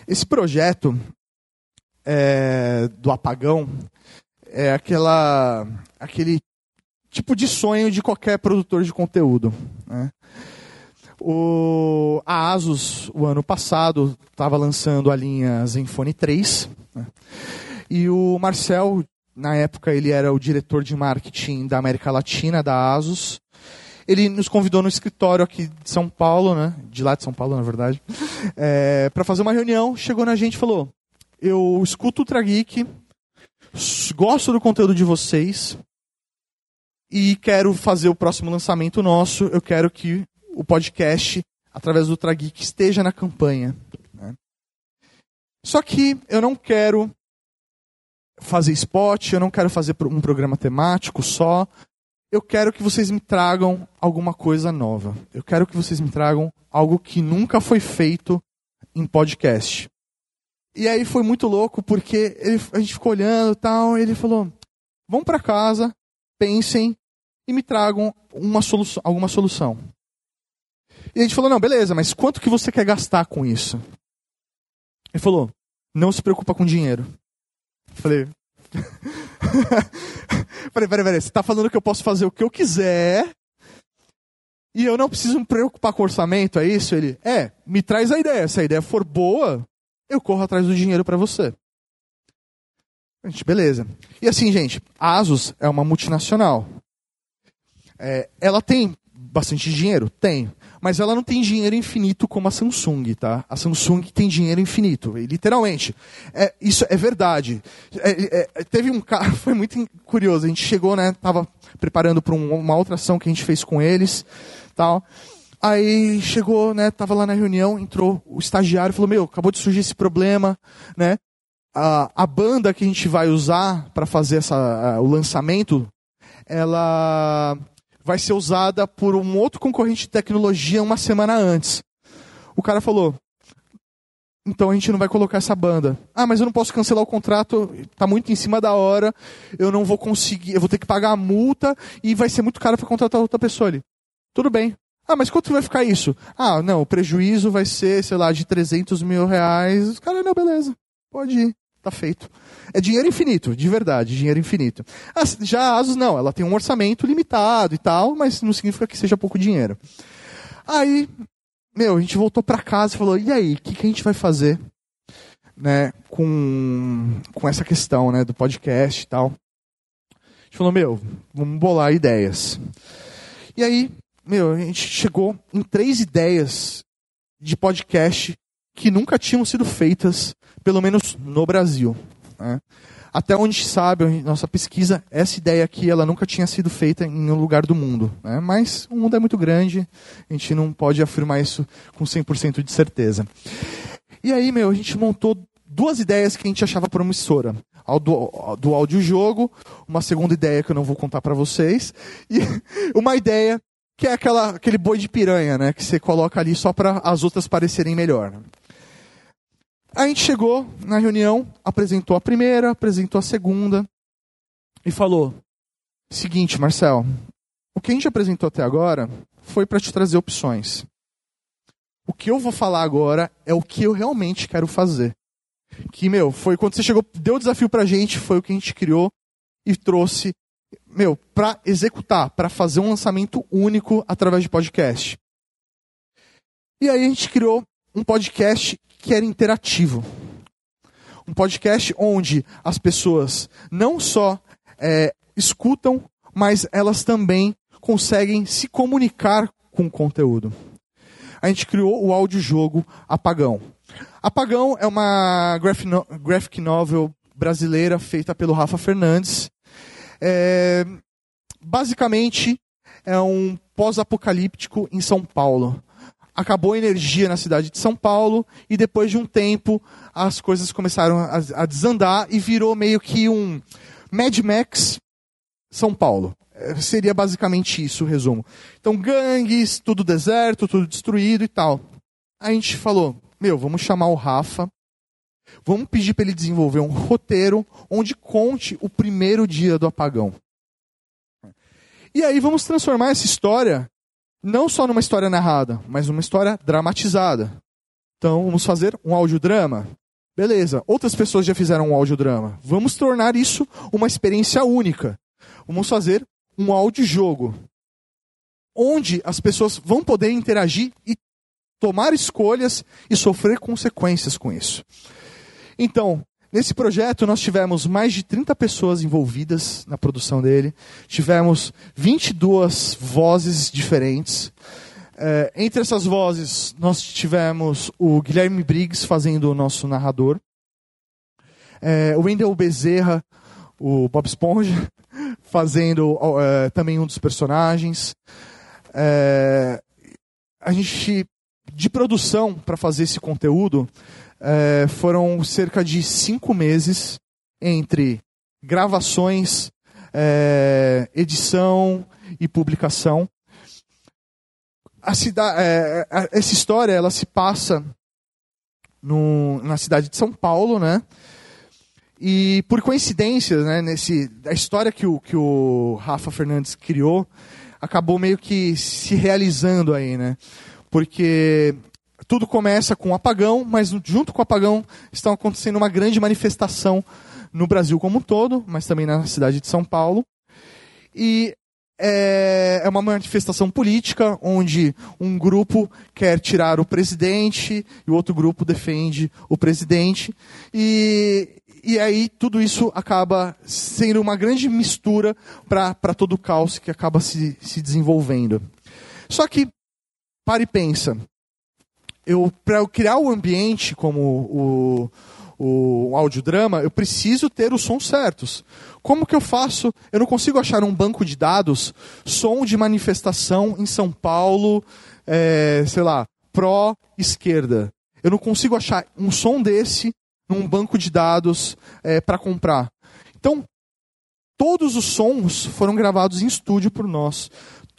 Esse projeto é, do apagão é aquela, aquele tipo de sonho de qualquer produtor de conteúdo. Né? O, a Asus, o ano passado, estava lançando a linha Zenfone 3. Né? E o Marcel, na época, ele era o diretor de marketing da América Latina, da Asus. Ele nos convidou no escritório aqui de São Paulo, né? de lá de São Paulo, na verdade, [laughs] é, para fazer uma reunião. Chegou na gente e falou: Eu escuto o Trageek, gosto do conteúdo de vocês, e quero fazer o próximo lançamento nosso. Eu quero que o podcast, através do Trageek, esteja na campanha. Né? Só que eu não quero fazer spot, eu não quero fazer um programa temático só. Eu quero que vocês me tragam alguma coisa nova. Eu quero que vocês me tragam algo que nunca foi feito em podcast. E aí foi muito louco porque ele, a gente ficou olhando e tal, e ele falou: "Vão para casa, pensem e me tragam uma alguma solução. E a gente falou, não, beleza, mas quanto que você quer gastar com isso? Ele falou, não se preocupa com dinheiro. falei, [laughs] falei, peraí, peraí, você está falando que eu posso fazer o que eu quiser e eu não preciso me preocupar com orçamento, é isso? Ele, é, me traz a ideia. Se a ideia for boa, eu corro atrás do dinheiro para você. Gente, beleza. E assim, gente, a Asus é uma multinacional. É, ela tem bastante dinheiro? Tem. Mas ela não tem dinheiro infinito como a Samsung, tá? A Samsung tem dinheiro infinito, literalmente. É, isso é verdade. É, é, teve um cara, [laughs] foi muito curioso. A gente chegou, né? Tava preparando para um, uma outra ação que a gente fez com eles, tal. Aí chegou, né? Tava lá na reunião, entrou o estagiário, falou: "Meu, acabou de surgir esse problema, né? A, a banda que a gente vai usar para fazer essa, a, o lançamento, ela vai ser usada por um outro concorrente de tecnologia uma semana antes. o cara falou: então a gente não vai colocar essa banda. Ah, mas eu não posso cancelar o contrato, tá muito em cima da hora, eu não vou conseguir, eu vou ter que pagar a multa e vai ser muito caro para contratar outra pessoa ali. Tudo bem. Ah, mas quanto vai ficar isso? Ah, não, o prejuízo vai ser, sei lá, de 300 mil reais. Os caras, não, beleza, pode ir, tá feito. É dinheiro infinito, de verdade, dinheiro infinito. Ah, já a Asus não, ela tem um orçamento limitado e tal, mas não significa que seja pouco dinheiro. Aí, meu, a gente voltou para casa e falou, e aí, o que, que a gente vai fazer né, com, com essa questão né, do podcast e tal? A gente falou, meu, vamos bolar ideias. E aí, meu, a gente chegou em três ideias de podcast que nunca tinham sido feitas, pelo menos no Brasil. Né? Até onde sabe, nossa pesquisa, essa ideia aqui ela nunca tinha sido feita em nenhum lugar do mundo. Né? Mas o mundo é muito grande, a gente não pode afirmar isso com 100% de certeza. E aí, meu, a gente montou duas ideias que a gente achava promissora. Do, do audiojogo, uma segunda ideia que eu não vou contar para vocês, e [laughs] uma ideia que é aquela, aquele boi de piranha, né? Que você coloca ali só para as outras parecerem melhor. A gente chegou na reunião, apresentou a primeira, apresentou a segunda e falou: seguinte, Marcel, o que a gente apresentou até agora foi para te trazer opções. O que eu vou falar agora é o que eu realmente quero fazer. Que, meu, foi quando você chegou, deu o desafio pra gente, foi o que a gente criou e trouxe, meu, para executar, para fazer um lançamento único através de podcast. E aí a gente criou um podcast que era interativo. Um podcast onde as pessoas não só é, escutam, mas elas também conseguem se comunicar com o conteúdo. A gente criou o audiojogo Apagão. Apagão é uma graphic novel brasileira feita pelo Rafa Fernandes. É, basicamente, é um pós-apocalíptico em São Paulo acabou a energia na cidade de São Paulo e depois de um tempo as coisas começaram a, a desandar e virou meio que um Mad Max São Paulo. É, seria basicamente isso o resumo. Então, gangues, tudo deserto, tudo destruído e tal. A gente falou: meu, vamos chamar o Rafa, vamos pedir para ele desenvolver um roteiro onde conte o primeiro dia do apagão. E aí vamos transformar essa história não só numa história narrada, mas numa história dramatizada. Então, vamos fazer um audiodrama. Beleza, outras pessoas já fizeram um audiodrama. Vamos tornar isso uma experiência única. Vamos fazer um audiojogo. Onde as pessoas vão poder interagir e tomar escolhas e sofrer consequências com isso. Então, Nesse projeto, nós tivemos mais de 30 pessoas envolvidas na produção dele. Tivemos 22 vozes diferentes. É, entre essas vozes, nós tivemos o Guilherme Briggs fazendo o nosso narrador. É, o Wendel Bezerra, o Bob Esponja, [laughs] fazendo é, também um dos personagens. A gente, de produção para fazer esse conteúdo, é, foram cerca de cinco meses entre gravações, é, edição e publicação. A cidade, é, essa história ela se passa no, na cidade de São Paulo, né? E por coincidência, né, nesse, a história que o, que o Rafa Fernandes criou acabou meio que se realizando aí, né? Porque tudo começa com um apagão, mas junto com o apagão estão acontecendo uma grande manifestação no Brasil como um todo, mas também na cidade de São Paulo. E é, é uma manifestação política onde um grupo quer tirar o presidente e o outro grupo defende o presidente. E, e aí tudo isso acaba sendo uma grande mistura para todo o caos que acaba se, se desenvolvendo. Só que, pare e pensa eu para criar o ambiente como o, o, o audiodrama, eu preciso ter os sons certos. Como que eu faço? Eu não consigo achar um banco de dados som de manifestação em São Paulo, é, sei lá, pró-esquerda. Eu não consigo achar um som desse num banco de dados é, para comprar. Então, todos os sons foram gravados em estúdio por nós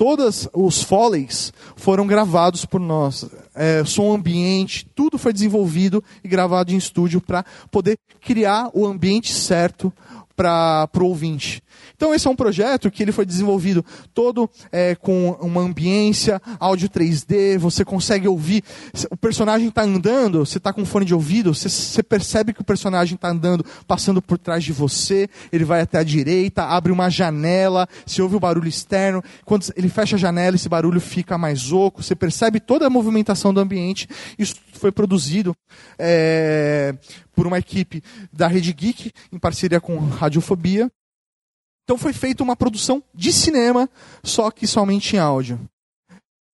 todos os foleys foram gravados por nós. É, som ambiente, tudo foi desenvolvido e gravado em estúdio para poder criar o ambiente certo para o ouvinte. Então esse é um projeto que ele foi desenvolvido todo é, com uma ambiência, áudio 3D, você consegue ouvir, o personagem está andando, você está com fone de ouvido, você, você percebe que o personagem está andando, passando por trás de você, ele vai até a direita, abre uma janela, você ouve o barulho externo, quando ele fecha a janela, esse barulho fica mais oco, você percebe toda a movimentação do ambiente, isso foi produzido é, por uma equipe da Rede Geek, em parceria com Radiofobia, então foi feita uma produção de cinema, só que somente em áudio.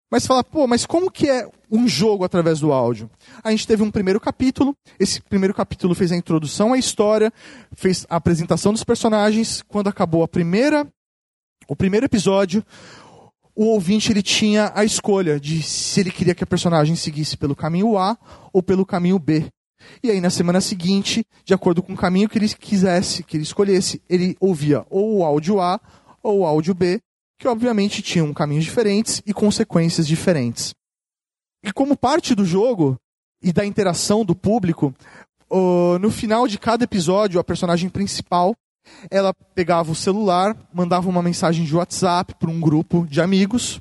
Mas fala, pô, mas como que é um jogo através do áudio? A gente teve um primeiro capítulo, esse primeiro capítulo fez a introdução à história, fez a apresentação dos personagens. Quando acabou a primeira, o primeiro episódio, o ouvinte ele tinha a escolha de se ele queria que a personagem seguisse pelo caminho A ou pelo caminho B. E aí, na semana seguinte, de acordo com o caminho que ele quisesse, que ele escolhesse, ele ouvia ou o áudio A ou o áudio B, que obviamente tinham caminhos diferentes e consequências diferentes. E como parte do jogo e da interação do público, no final de cada episódio, a personagem principal ela pegava o celular, mandava uma mensagem de WhatsApp para um grupo de amigos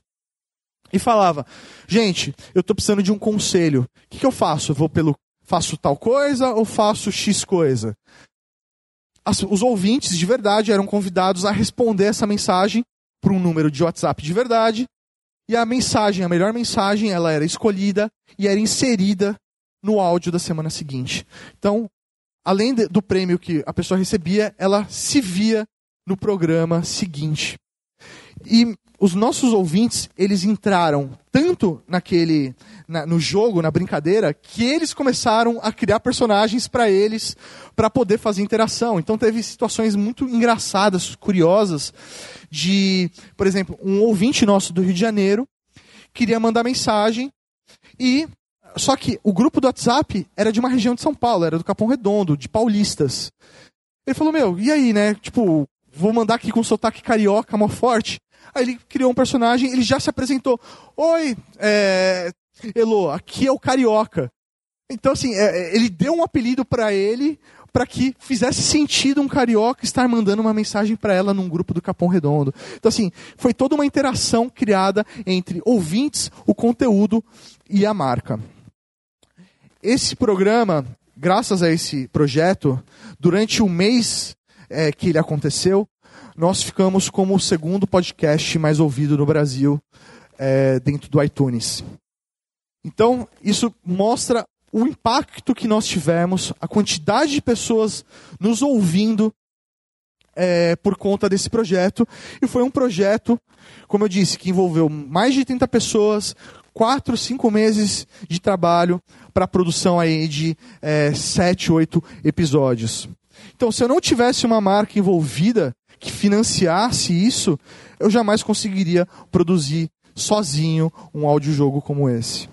e falava: Gente, eu estou precisando de um conselho. O que, que eu faço? Eu vou pelo Faço tal coisa ou faço X coisa? As, os ouvintes de verdade eram convidados a responder essa mensagem por um número de WhatsApp de verdade. E a mensagem, a melhor mensagem, ela era escolhida e era inserida no áudio da semana seguinte. Então, além do prêmio que a pessoa recebia, ela se via no programa seguinte. E os nossos ouvintes, eles entraram tanto naquele na, no jogo, na brincadeira, que eles começaram a criar personagens para eles para poder fazer interação. Então teve situações muito engraçadas, curiosas de, por exemplo, um ouvinte nosso do Rio de Janeiro queria mandar mensagem e só que o grupo do WhatsApp era de uma região de São Paulo, era do Capão Redondo, de paulistas. Ele falou: "Meu, e aí, né? Tipo, vou mandar aqui com sotaque carioca, mó forte. Aí ele criou um personagem, ele já se apresentou. Oi, é, aqui é o Carioca. Então, assim, é, é ele deu um apelido para ele para que fizesse sentido um carioca estar mandando uma mensagem para ela num grupo do Capão Redondo. Então, assim, foi toda uma interação criada entre ouvintes, o conteúdo e a marca. Esse programa, graças a esse projeto, durante o mês é, que ele aconteceu, nós ficamos como o segundo podcast mais ouvido no Brasil é, dentro do iTunes. Então, isso mostra o impacto que nós tivemos, a quantidade de pessoas nos ouvindo é, por conta desse projeto. E foi um projeto, como eu disse, que envolveu mais de 30 pessoas, quatro, cinco meses de trabalho para a produção aí de é, sete, oito episódios. Então, se eu não tivesse uma marca envolvida, que financiasse isso, eu jamais conseguiria produzir sozinho um audiojogo como esse.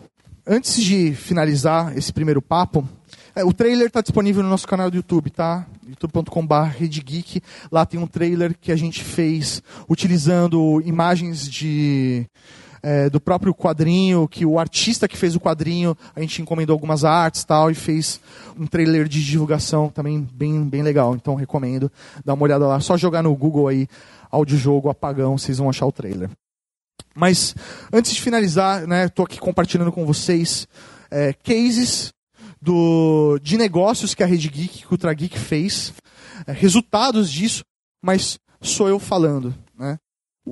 Antes de finalizar esse primeiro papo, é, o trailer está disponível no nosso canal do YouTube, tá? youtube.com.br. Lá tem um trailer que a gente fez utilizando imagens de é, do próprio quadrinho, que o artista que fez o quadrinho, a gente encomendou algumas artes tal, e fez um trailer de divulgação também bem, bem legal. Então recomendo, dá uma olhada lá. Só jogar no Google aí, audiojogo apagão, vocês vão achar o trailer. Mas antes de finalizar, né, estou aqui compartilhando com vocês é, cases do, de negócios que a Rede Geek, que o Ultra Geek fez, é, resultados disso, mas sou eu falando.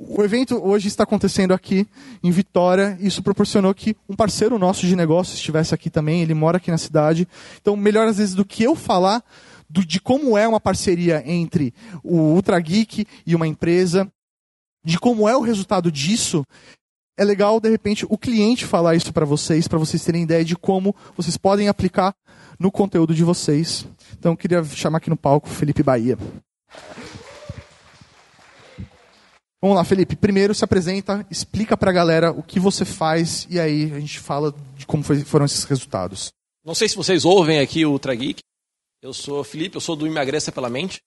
O evento hoje está acontecendo aqui em Vitória. Isso proporcionou que um parceiro nosso de negócio estivesse aqui também. Ele mora aqui na cidade. Então, melhor às vezes do que eu falar do, de como é uma parceria entre o Ultra Geek e uma empresa, de como é o resultado disso, é legal de repente o cliente falar isso para vocês, para vocês terem ideia de como vocês podem aplicar no conteúdo de vocês. Então, eu queria chamar aqui no palco Felipe Bahia. Vamos lá, Felipe. Primeiro se apresenta, explica para a galera o que você faz e aí a gente fala de como foi, foram esses resultados. Não sei se vocês ouvem aqui o Ultra Geek. Eu sou Felipe, eu sou do Emagreça pela Mente.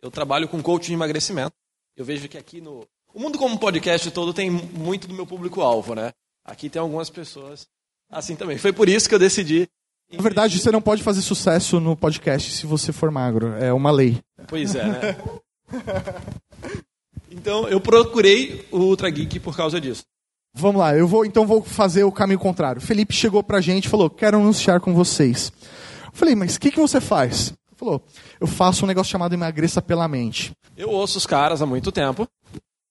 Eu trabalho com coaching de emagrecimento. Eu vejo que aqui no, O mundo como podcast todo tem muito do meu público-alvo, né? Aqui tem algumas pessoas assim também. Foi por isso que eu decidi. Na verdade, você não pode fazer sucesso no podcast se você for magro. É uma lei. Pois é, né? [laughs] então, eu procurei o Ultra Geek por causa disso. Vamos lá, eu vou então vou fazer o caminho contrário. Felipe chegou pra gente e falou: quero anunciar com vocês. Eu falei, mas o que, que você faz? Ele falou, eu faço um negócio chamado emagreça pela mente. Eu ouço os caras há muito tempo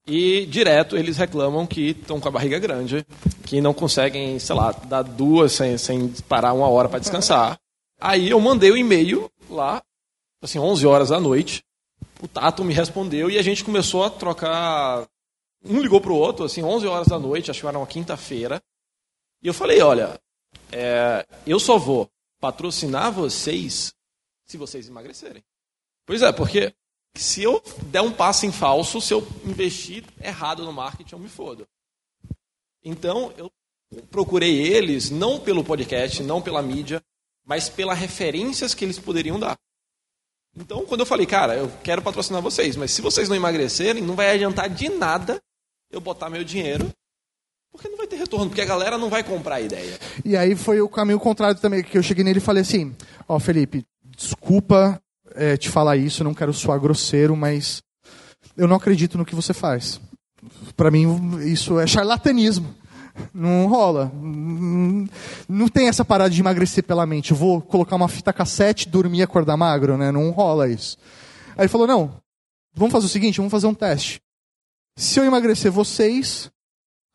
e direto eles reclamam que estão com a barriga grande, que não conseguem, sei lá, dar duas sem, sem parar uma hora para descansar. Aí eu mandei o um e-mail lá, assim, 11 horas da noite. O Tato me respondeu e a gente começou a trocar um ligou pro outro, assim, 11 horas da noite, acho que era uma quinta-feira. E eu falei, olha, é, eu só vou patrocinar vocês se vocês emagrecerem. Pois é, porque se eu der um passo em falso, se eu investir errado no marketing, eu me fodo. Então, eu procurei eles não pelo podcast, não pela mídia, mas pelas referências que eles poderiam dar. Então, quando eu falei, cara, eu quero patrocinar vocês, mas se vocês não emagrecerem, não vai adiantar de nada eu botar meu dinheiro, porque não vai ter retorno, porque a galera não vai comprar a ideia. E aí foi o caminho contrário também, que eu cheguei nele e falei assim, ó oh, Felipe, desculpa é, te falar isso, não quero soar grosseiro, mas eu não acredito no que você faz. Para mim, isso é charlatanismo. Não rola. Não tem essa parada de emagrecer pela mente. Eu vou colocar uma fita cassete, dormir e acordar magro, né? Não rola isso. Aí ele falou: não, vamos fazer o seguinte, vamos fazer um teste. Se eu emagrecer vocês,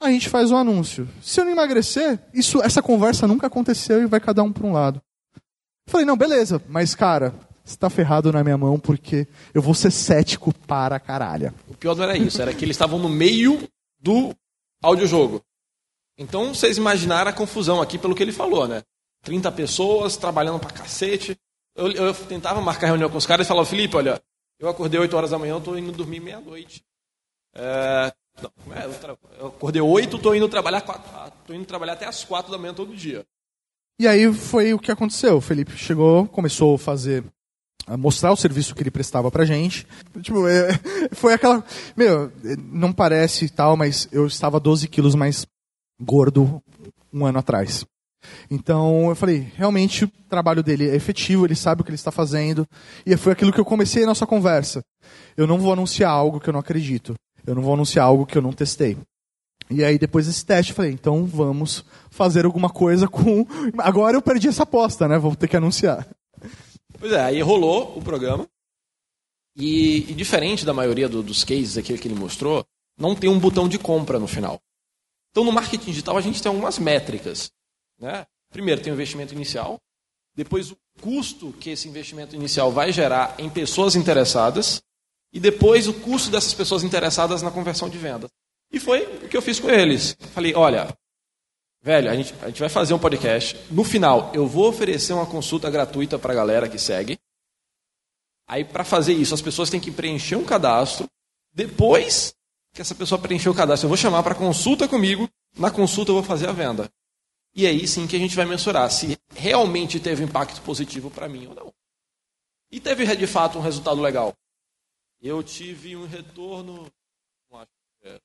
a gente faz um anúncio. Se eu não emagrecer, isso, essa conversa nunca aconteceu e vai cada um para um lado. Eu falei, não, beleza, mas cara, você está ferrado na minha mão porque eu vou ser cético para caralho. O pior não era isso, era que eles estavam no meio do audiojogo. Então vocês imaginaram a confusão aqui pelo que ele falou, né? 30 pessoas trabalhando pra cacete. Eu, eu tentava marcar reunião com os caras e falava, Felipe, olha, eu acordei 8 horas da manhã, eu tô indo dormir meia-noite. É, não, é, eu acordei 8, estou indo trabalhar 4, tô indo trabalhar até as 4 da manhã todo dia. E aí foi o que aconteceu. O Felipe chegou, começou a fazer a mostrar o serviço que ele prestava pra gente. Tipo, é, [laughs] foi aquela. Meu, não parece tal, mas eu estava 12 quilos mais gordo um ano atrás. Então eu falei, realmente o trabalho dele é efetivo, ele sabe o que ele está fazendo. E foi aquilo que eu comecei a nossa conversa. Eu não vou anunciar algo que eu não acredito. Eu não vou anunciar algo que eu não testei. E aí, depois desse teste, eu falei, então vamos fazer alguma coisa com. [laughs] Agora eu perdi essa aposta, né? Vou ter que anunciar. Pois é, aí rolou o programa. E, e diferente da maioria do, dos cases aqui que ele mostrou, não tem um botão de compra no final. Então, no marketing digital, a gente tem algumas métricas. Né? Primeiro, tem o investimento inicial. Depois, o custo que esse investimento inicial vai gerar em pessoas interessadas e depois o custo dessas pessoas interessadas na conversão de venda. E foi o que eu fiz com eles. Falei, olha, velho, a gente, a gente vai fazer um podcast. No final, eu vou oferecer uma consulta gratuita para a galera que segue. Aí, para fazer isso, as pessoas têm que preencher um cadastro. Depois que essa pessoa preencher o cadastro, eu vou chamar para consulta comigo. Na consulta, eu vou fazer a venda. E aí sim que a gente vai mensurar se realmente teve impacto positivo para mim ou não. E teve de fato um resultado legal eu tive um retorno é,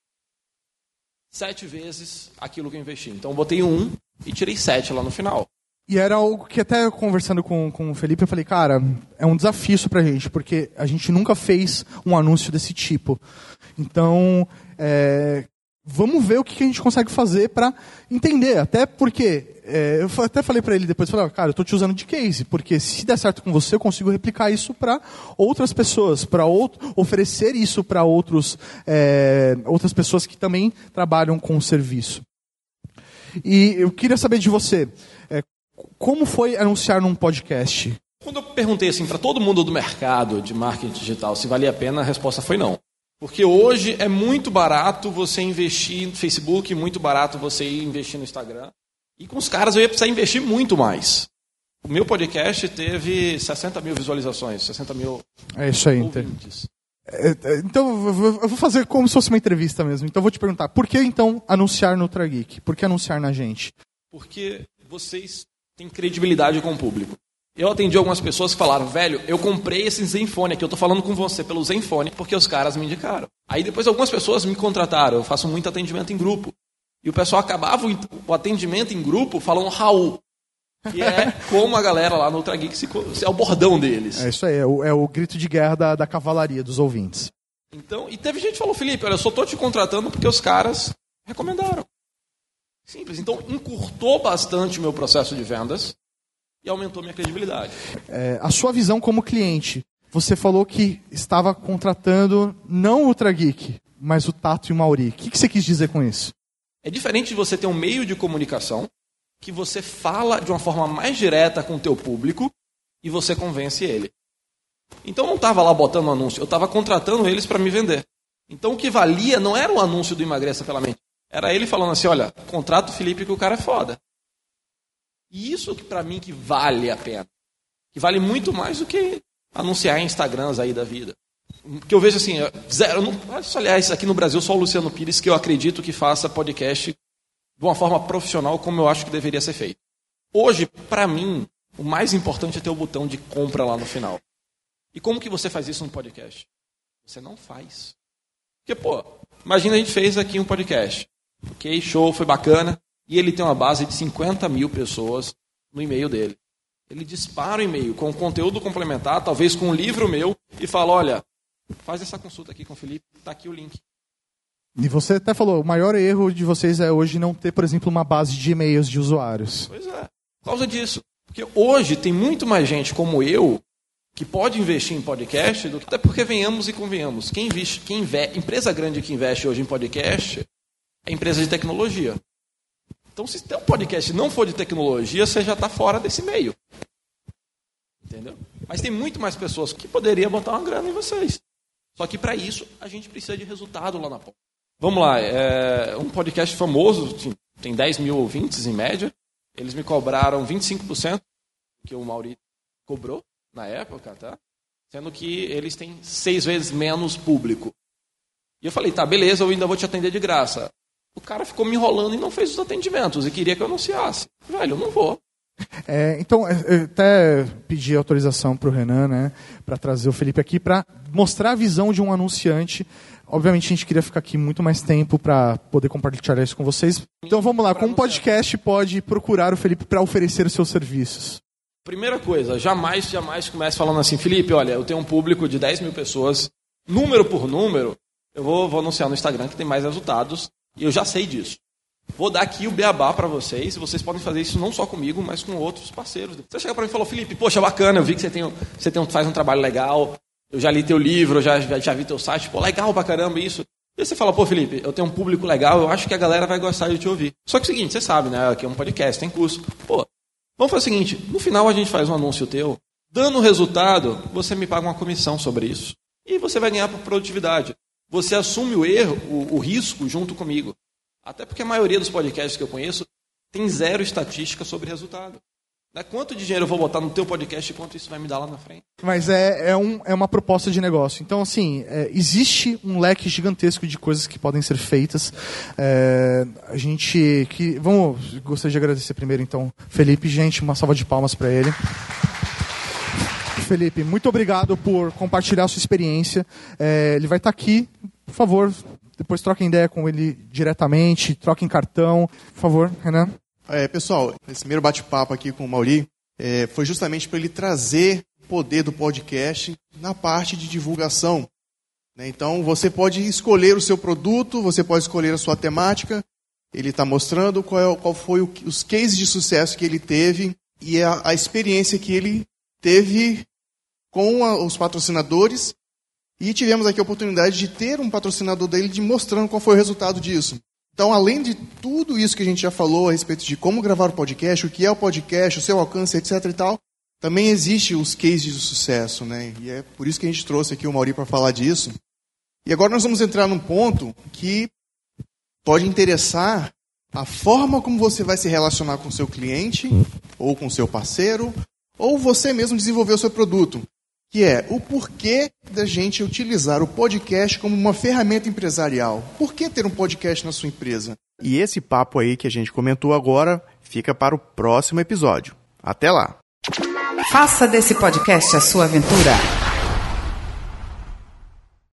sete vezes aquilo que eu investi. Então, eu botei um e tirei sete lá no final. E era algo que até conversando com, com o Felipe, eu falei, cara, é um desafio isso pra gente, porque a gente nunca fez um anúncio desse tipo. Então, é, vamos ver o que a gente consegue fazer para entender. Até porque, é, eu até falei para ele depois, falei, cara, eu estou te usando de case, porque se der certo com você, eu consigo replicar isso para outras pessoas, para oferecer isso para outros é, outras pessoas que também trabalham com o serviço. E eu queria saber de você, é, como foi anunciar num podcast? Quando eu perguntei assim para todo mundo do mercado de marketing digital se valia a pena, a resposta foi não. Porque hoje é muito barato você investir no Facebook, muito barato você investir no Instagram. E com os caras eu ia precisar investir muito mais. O meu podcast teve 60 mil visualizações, 60 mil É isso aí, ouvintes. É, é, então, eu vou fazer como se fosse uma entrevista mesmo. Então, eu vou te perguntar, por que então anunciar no Ultrageek? Por que anunciar na gente? Porque vocês têm credibilidade com o público. Eu atendi algumas pessoas que falaram, velho, eu comprei esse Zenfone aqui, eu tô falando com você pelo Zenfone porque os caras me indicaram. Aí depois algumas pessoas me contrataram, eu faço muito atendimento em grupo. E o pessoal acabava o atendimento em grupo falando Raul. Que é [laughs] como a galera lá no Ultra Geek se, é o bordão deles. É isso aí, é o, é o grito de guerra da, da cavalaria dos ouvintes. Então, e teve gente que falou, Felipe, olha, eu só tô te contratando porque os caras recomendaram. Simples. Então, encurtou bastante o meu processo de vendas e aumentou minha credibilidade. É, a sua visão como cliente, você falou que estava contratando não o Ultra Geek, mas o Tato e o Mauri. O que, que você quis dizer com isso? É diferente de você ter um meio de comunicação que você fala de uma forma mais direta com o teu público e você convence ele. Então eu não estava lá botando um anúncio, eu estava contratando eles para me vender. Então o que valia não era o anúncio do Emagreça pela Mente, era ele falando assim, olha, contrata o Felipe que o cara é foda. E isso que para mim que vale a pena. Que vale muito mais do que anunciar em Instagrams aí da vida. Que eu vejo assim, zero. Não, aliás, aqui no Brasil, só o Luciano Pires que eu acredito que faça podcast de uma forma profissional como eu acho que deveria ser feito. Hoje, para mim, o mais importante é ter o botão de compra lá no final. E como que você faz isso no podcast? Você não faz. Porque, pô, imagina a gente fez aqui um podcast. Ok, show, foi bacana. E ele tem uma base de 50 mil pessoas no e-mail dele. Ele dispara o e-mail com conteúdo complementar, talvez com um livro meu, e fala: olha, faz essa consulta aqui com o Felipe, está aqui o link. E você até falou, o maior erro de vocês é hoje não ter, por exemplo, uma base de e-mails de usuários. Pois é, por causa disso. Porque hoje tem muito mais gente como eu que pode investir em podcast, do que... até porque venhamos e convenhamos. Quem investe, quem empresa grande que investe hoje em podcast é empresa de tecnologia. Então, se tem um podcast não for de tecnologia, você já está fora desse meio. Entendeu? Mas tem muito mais pessoas que poderiam botar uma grana em vocês. Só que para isso a gente precisa de resultado lá na ponta. Vamos lá, é um podcast famoso, tem 10 mil ouvintes em média. Eles me cobraram 25% que o Mauri cobrou na época, tá? Sendo que eles têm seis vezes menos público. E eu falei, tá, beleza, eu ainda vou te atender de graça. O cara ficou me enrolando e não fez os atendimentos e queria que eu anunciasse. Velho, eu não vou. É, então, é, eu até pedi autorização para o Renan, né, para trazer o Felipe aqui, para mostrar a visão de um anunciante. Obviamente, a gente queria ficar aqui muito mais tempo para poder compartilhar isso com vocês. Então, vamos lá. Como podcast pode procurar o Felipe para oferecer os seus serviços? Primeira coisa, jamais, jamais comece falando assim, Felipe, olha, eu tenho um público de 10 mil pessoas, número por número, eu vou, vou anunciar no Instagram que tem mais resultados, e eu já sei disso. Vou dar aqui o beabá para vocês, vocês podem fazer isso não só comigo, mas com outros parceiros. Você chega para mim e falou, Felipe, poxa, bacana, eu vi que você, tem, você tem, faz um trabalho legal, eu já li teu livro, eu já, já, já vi teu site, pô, legal pra caramba isso. E você fala, pô, Felipe, eu tenho um público legal, eu acho que a galera vai gostar de te ouvir. Só que é o seguinte, você sabe, né? Aqui é um podcast, tem curso. Pô, Vamos fazer o seguinte: no final a gente faz um anúncio teu, dando resultado, você me paga uma comissão sobre isso. E você vai ganhar por produtividade. Você assume o erro, o, o risco junto comigo. Até porque a maioria dos podcasts que eu conheço tem zero estatística sobre resultado. Né? Quanto de dinheiro eu vou botar no teu podcast e quanto isso vai me dar lá na frente? Mas é, é, um, é uma proposta de negócio. Então, assim, é, existe um leque gigantesco de coisas que podem ser feitas. É, a gente. Que, vamos, gostaria de agradecer primeiro, então, Felipe. Gente, uma salva de palmas para ele. Felipe, muito obrigado por compartilhar a sua experiência. É, ele vai estar tá aqui, por favor, depois troquem ideia com ele diretamente, troquem cartão. Por favor, Renan. É, pessoal, esse primeiro bate-papo aqui com o Mauri é, foi justamente para ele trazer o poder do podcast na parte de divulgação. Né? Então, você pode escolher o seu produto, você pode escolher a sua temática. Ele está mostrando qual, é, qual foi o, os cases de sucesso que ele teve e a, a experiência que ele teve com a, os patrocinadores. E tivemos aqui a oportunidade de ter um patrocinador dele de mostrando qual foi o resultado disso. Então, além de tudo isso que a gente já falou a respeito de como gravar o podcast, o que é o podcast, o seu alcance, etc e tal, também existe os cases de sucesso, né? E é por isso que a gente trouxe aqui o Mauri para falar disso. E agora nós vamos entrar num ponto que pode interessar a forma como você vai se relacionar com seu cliente, ou com seu parceiro, ou você mesmo desenvolver o seu produto que é o porquê da gente utilizar o podcast como uma ferramenta empresarial. Por que ter um podcast na sua empresa? E esse papo aí que a gente comentou agora fica para o próximo episódio. Até lá! Faça desse podcast a sua aventura.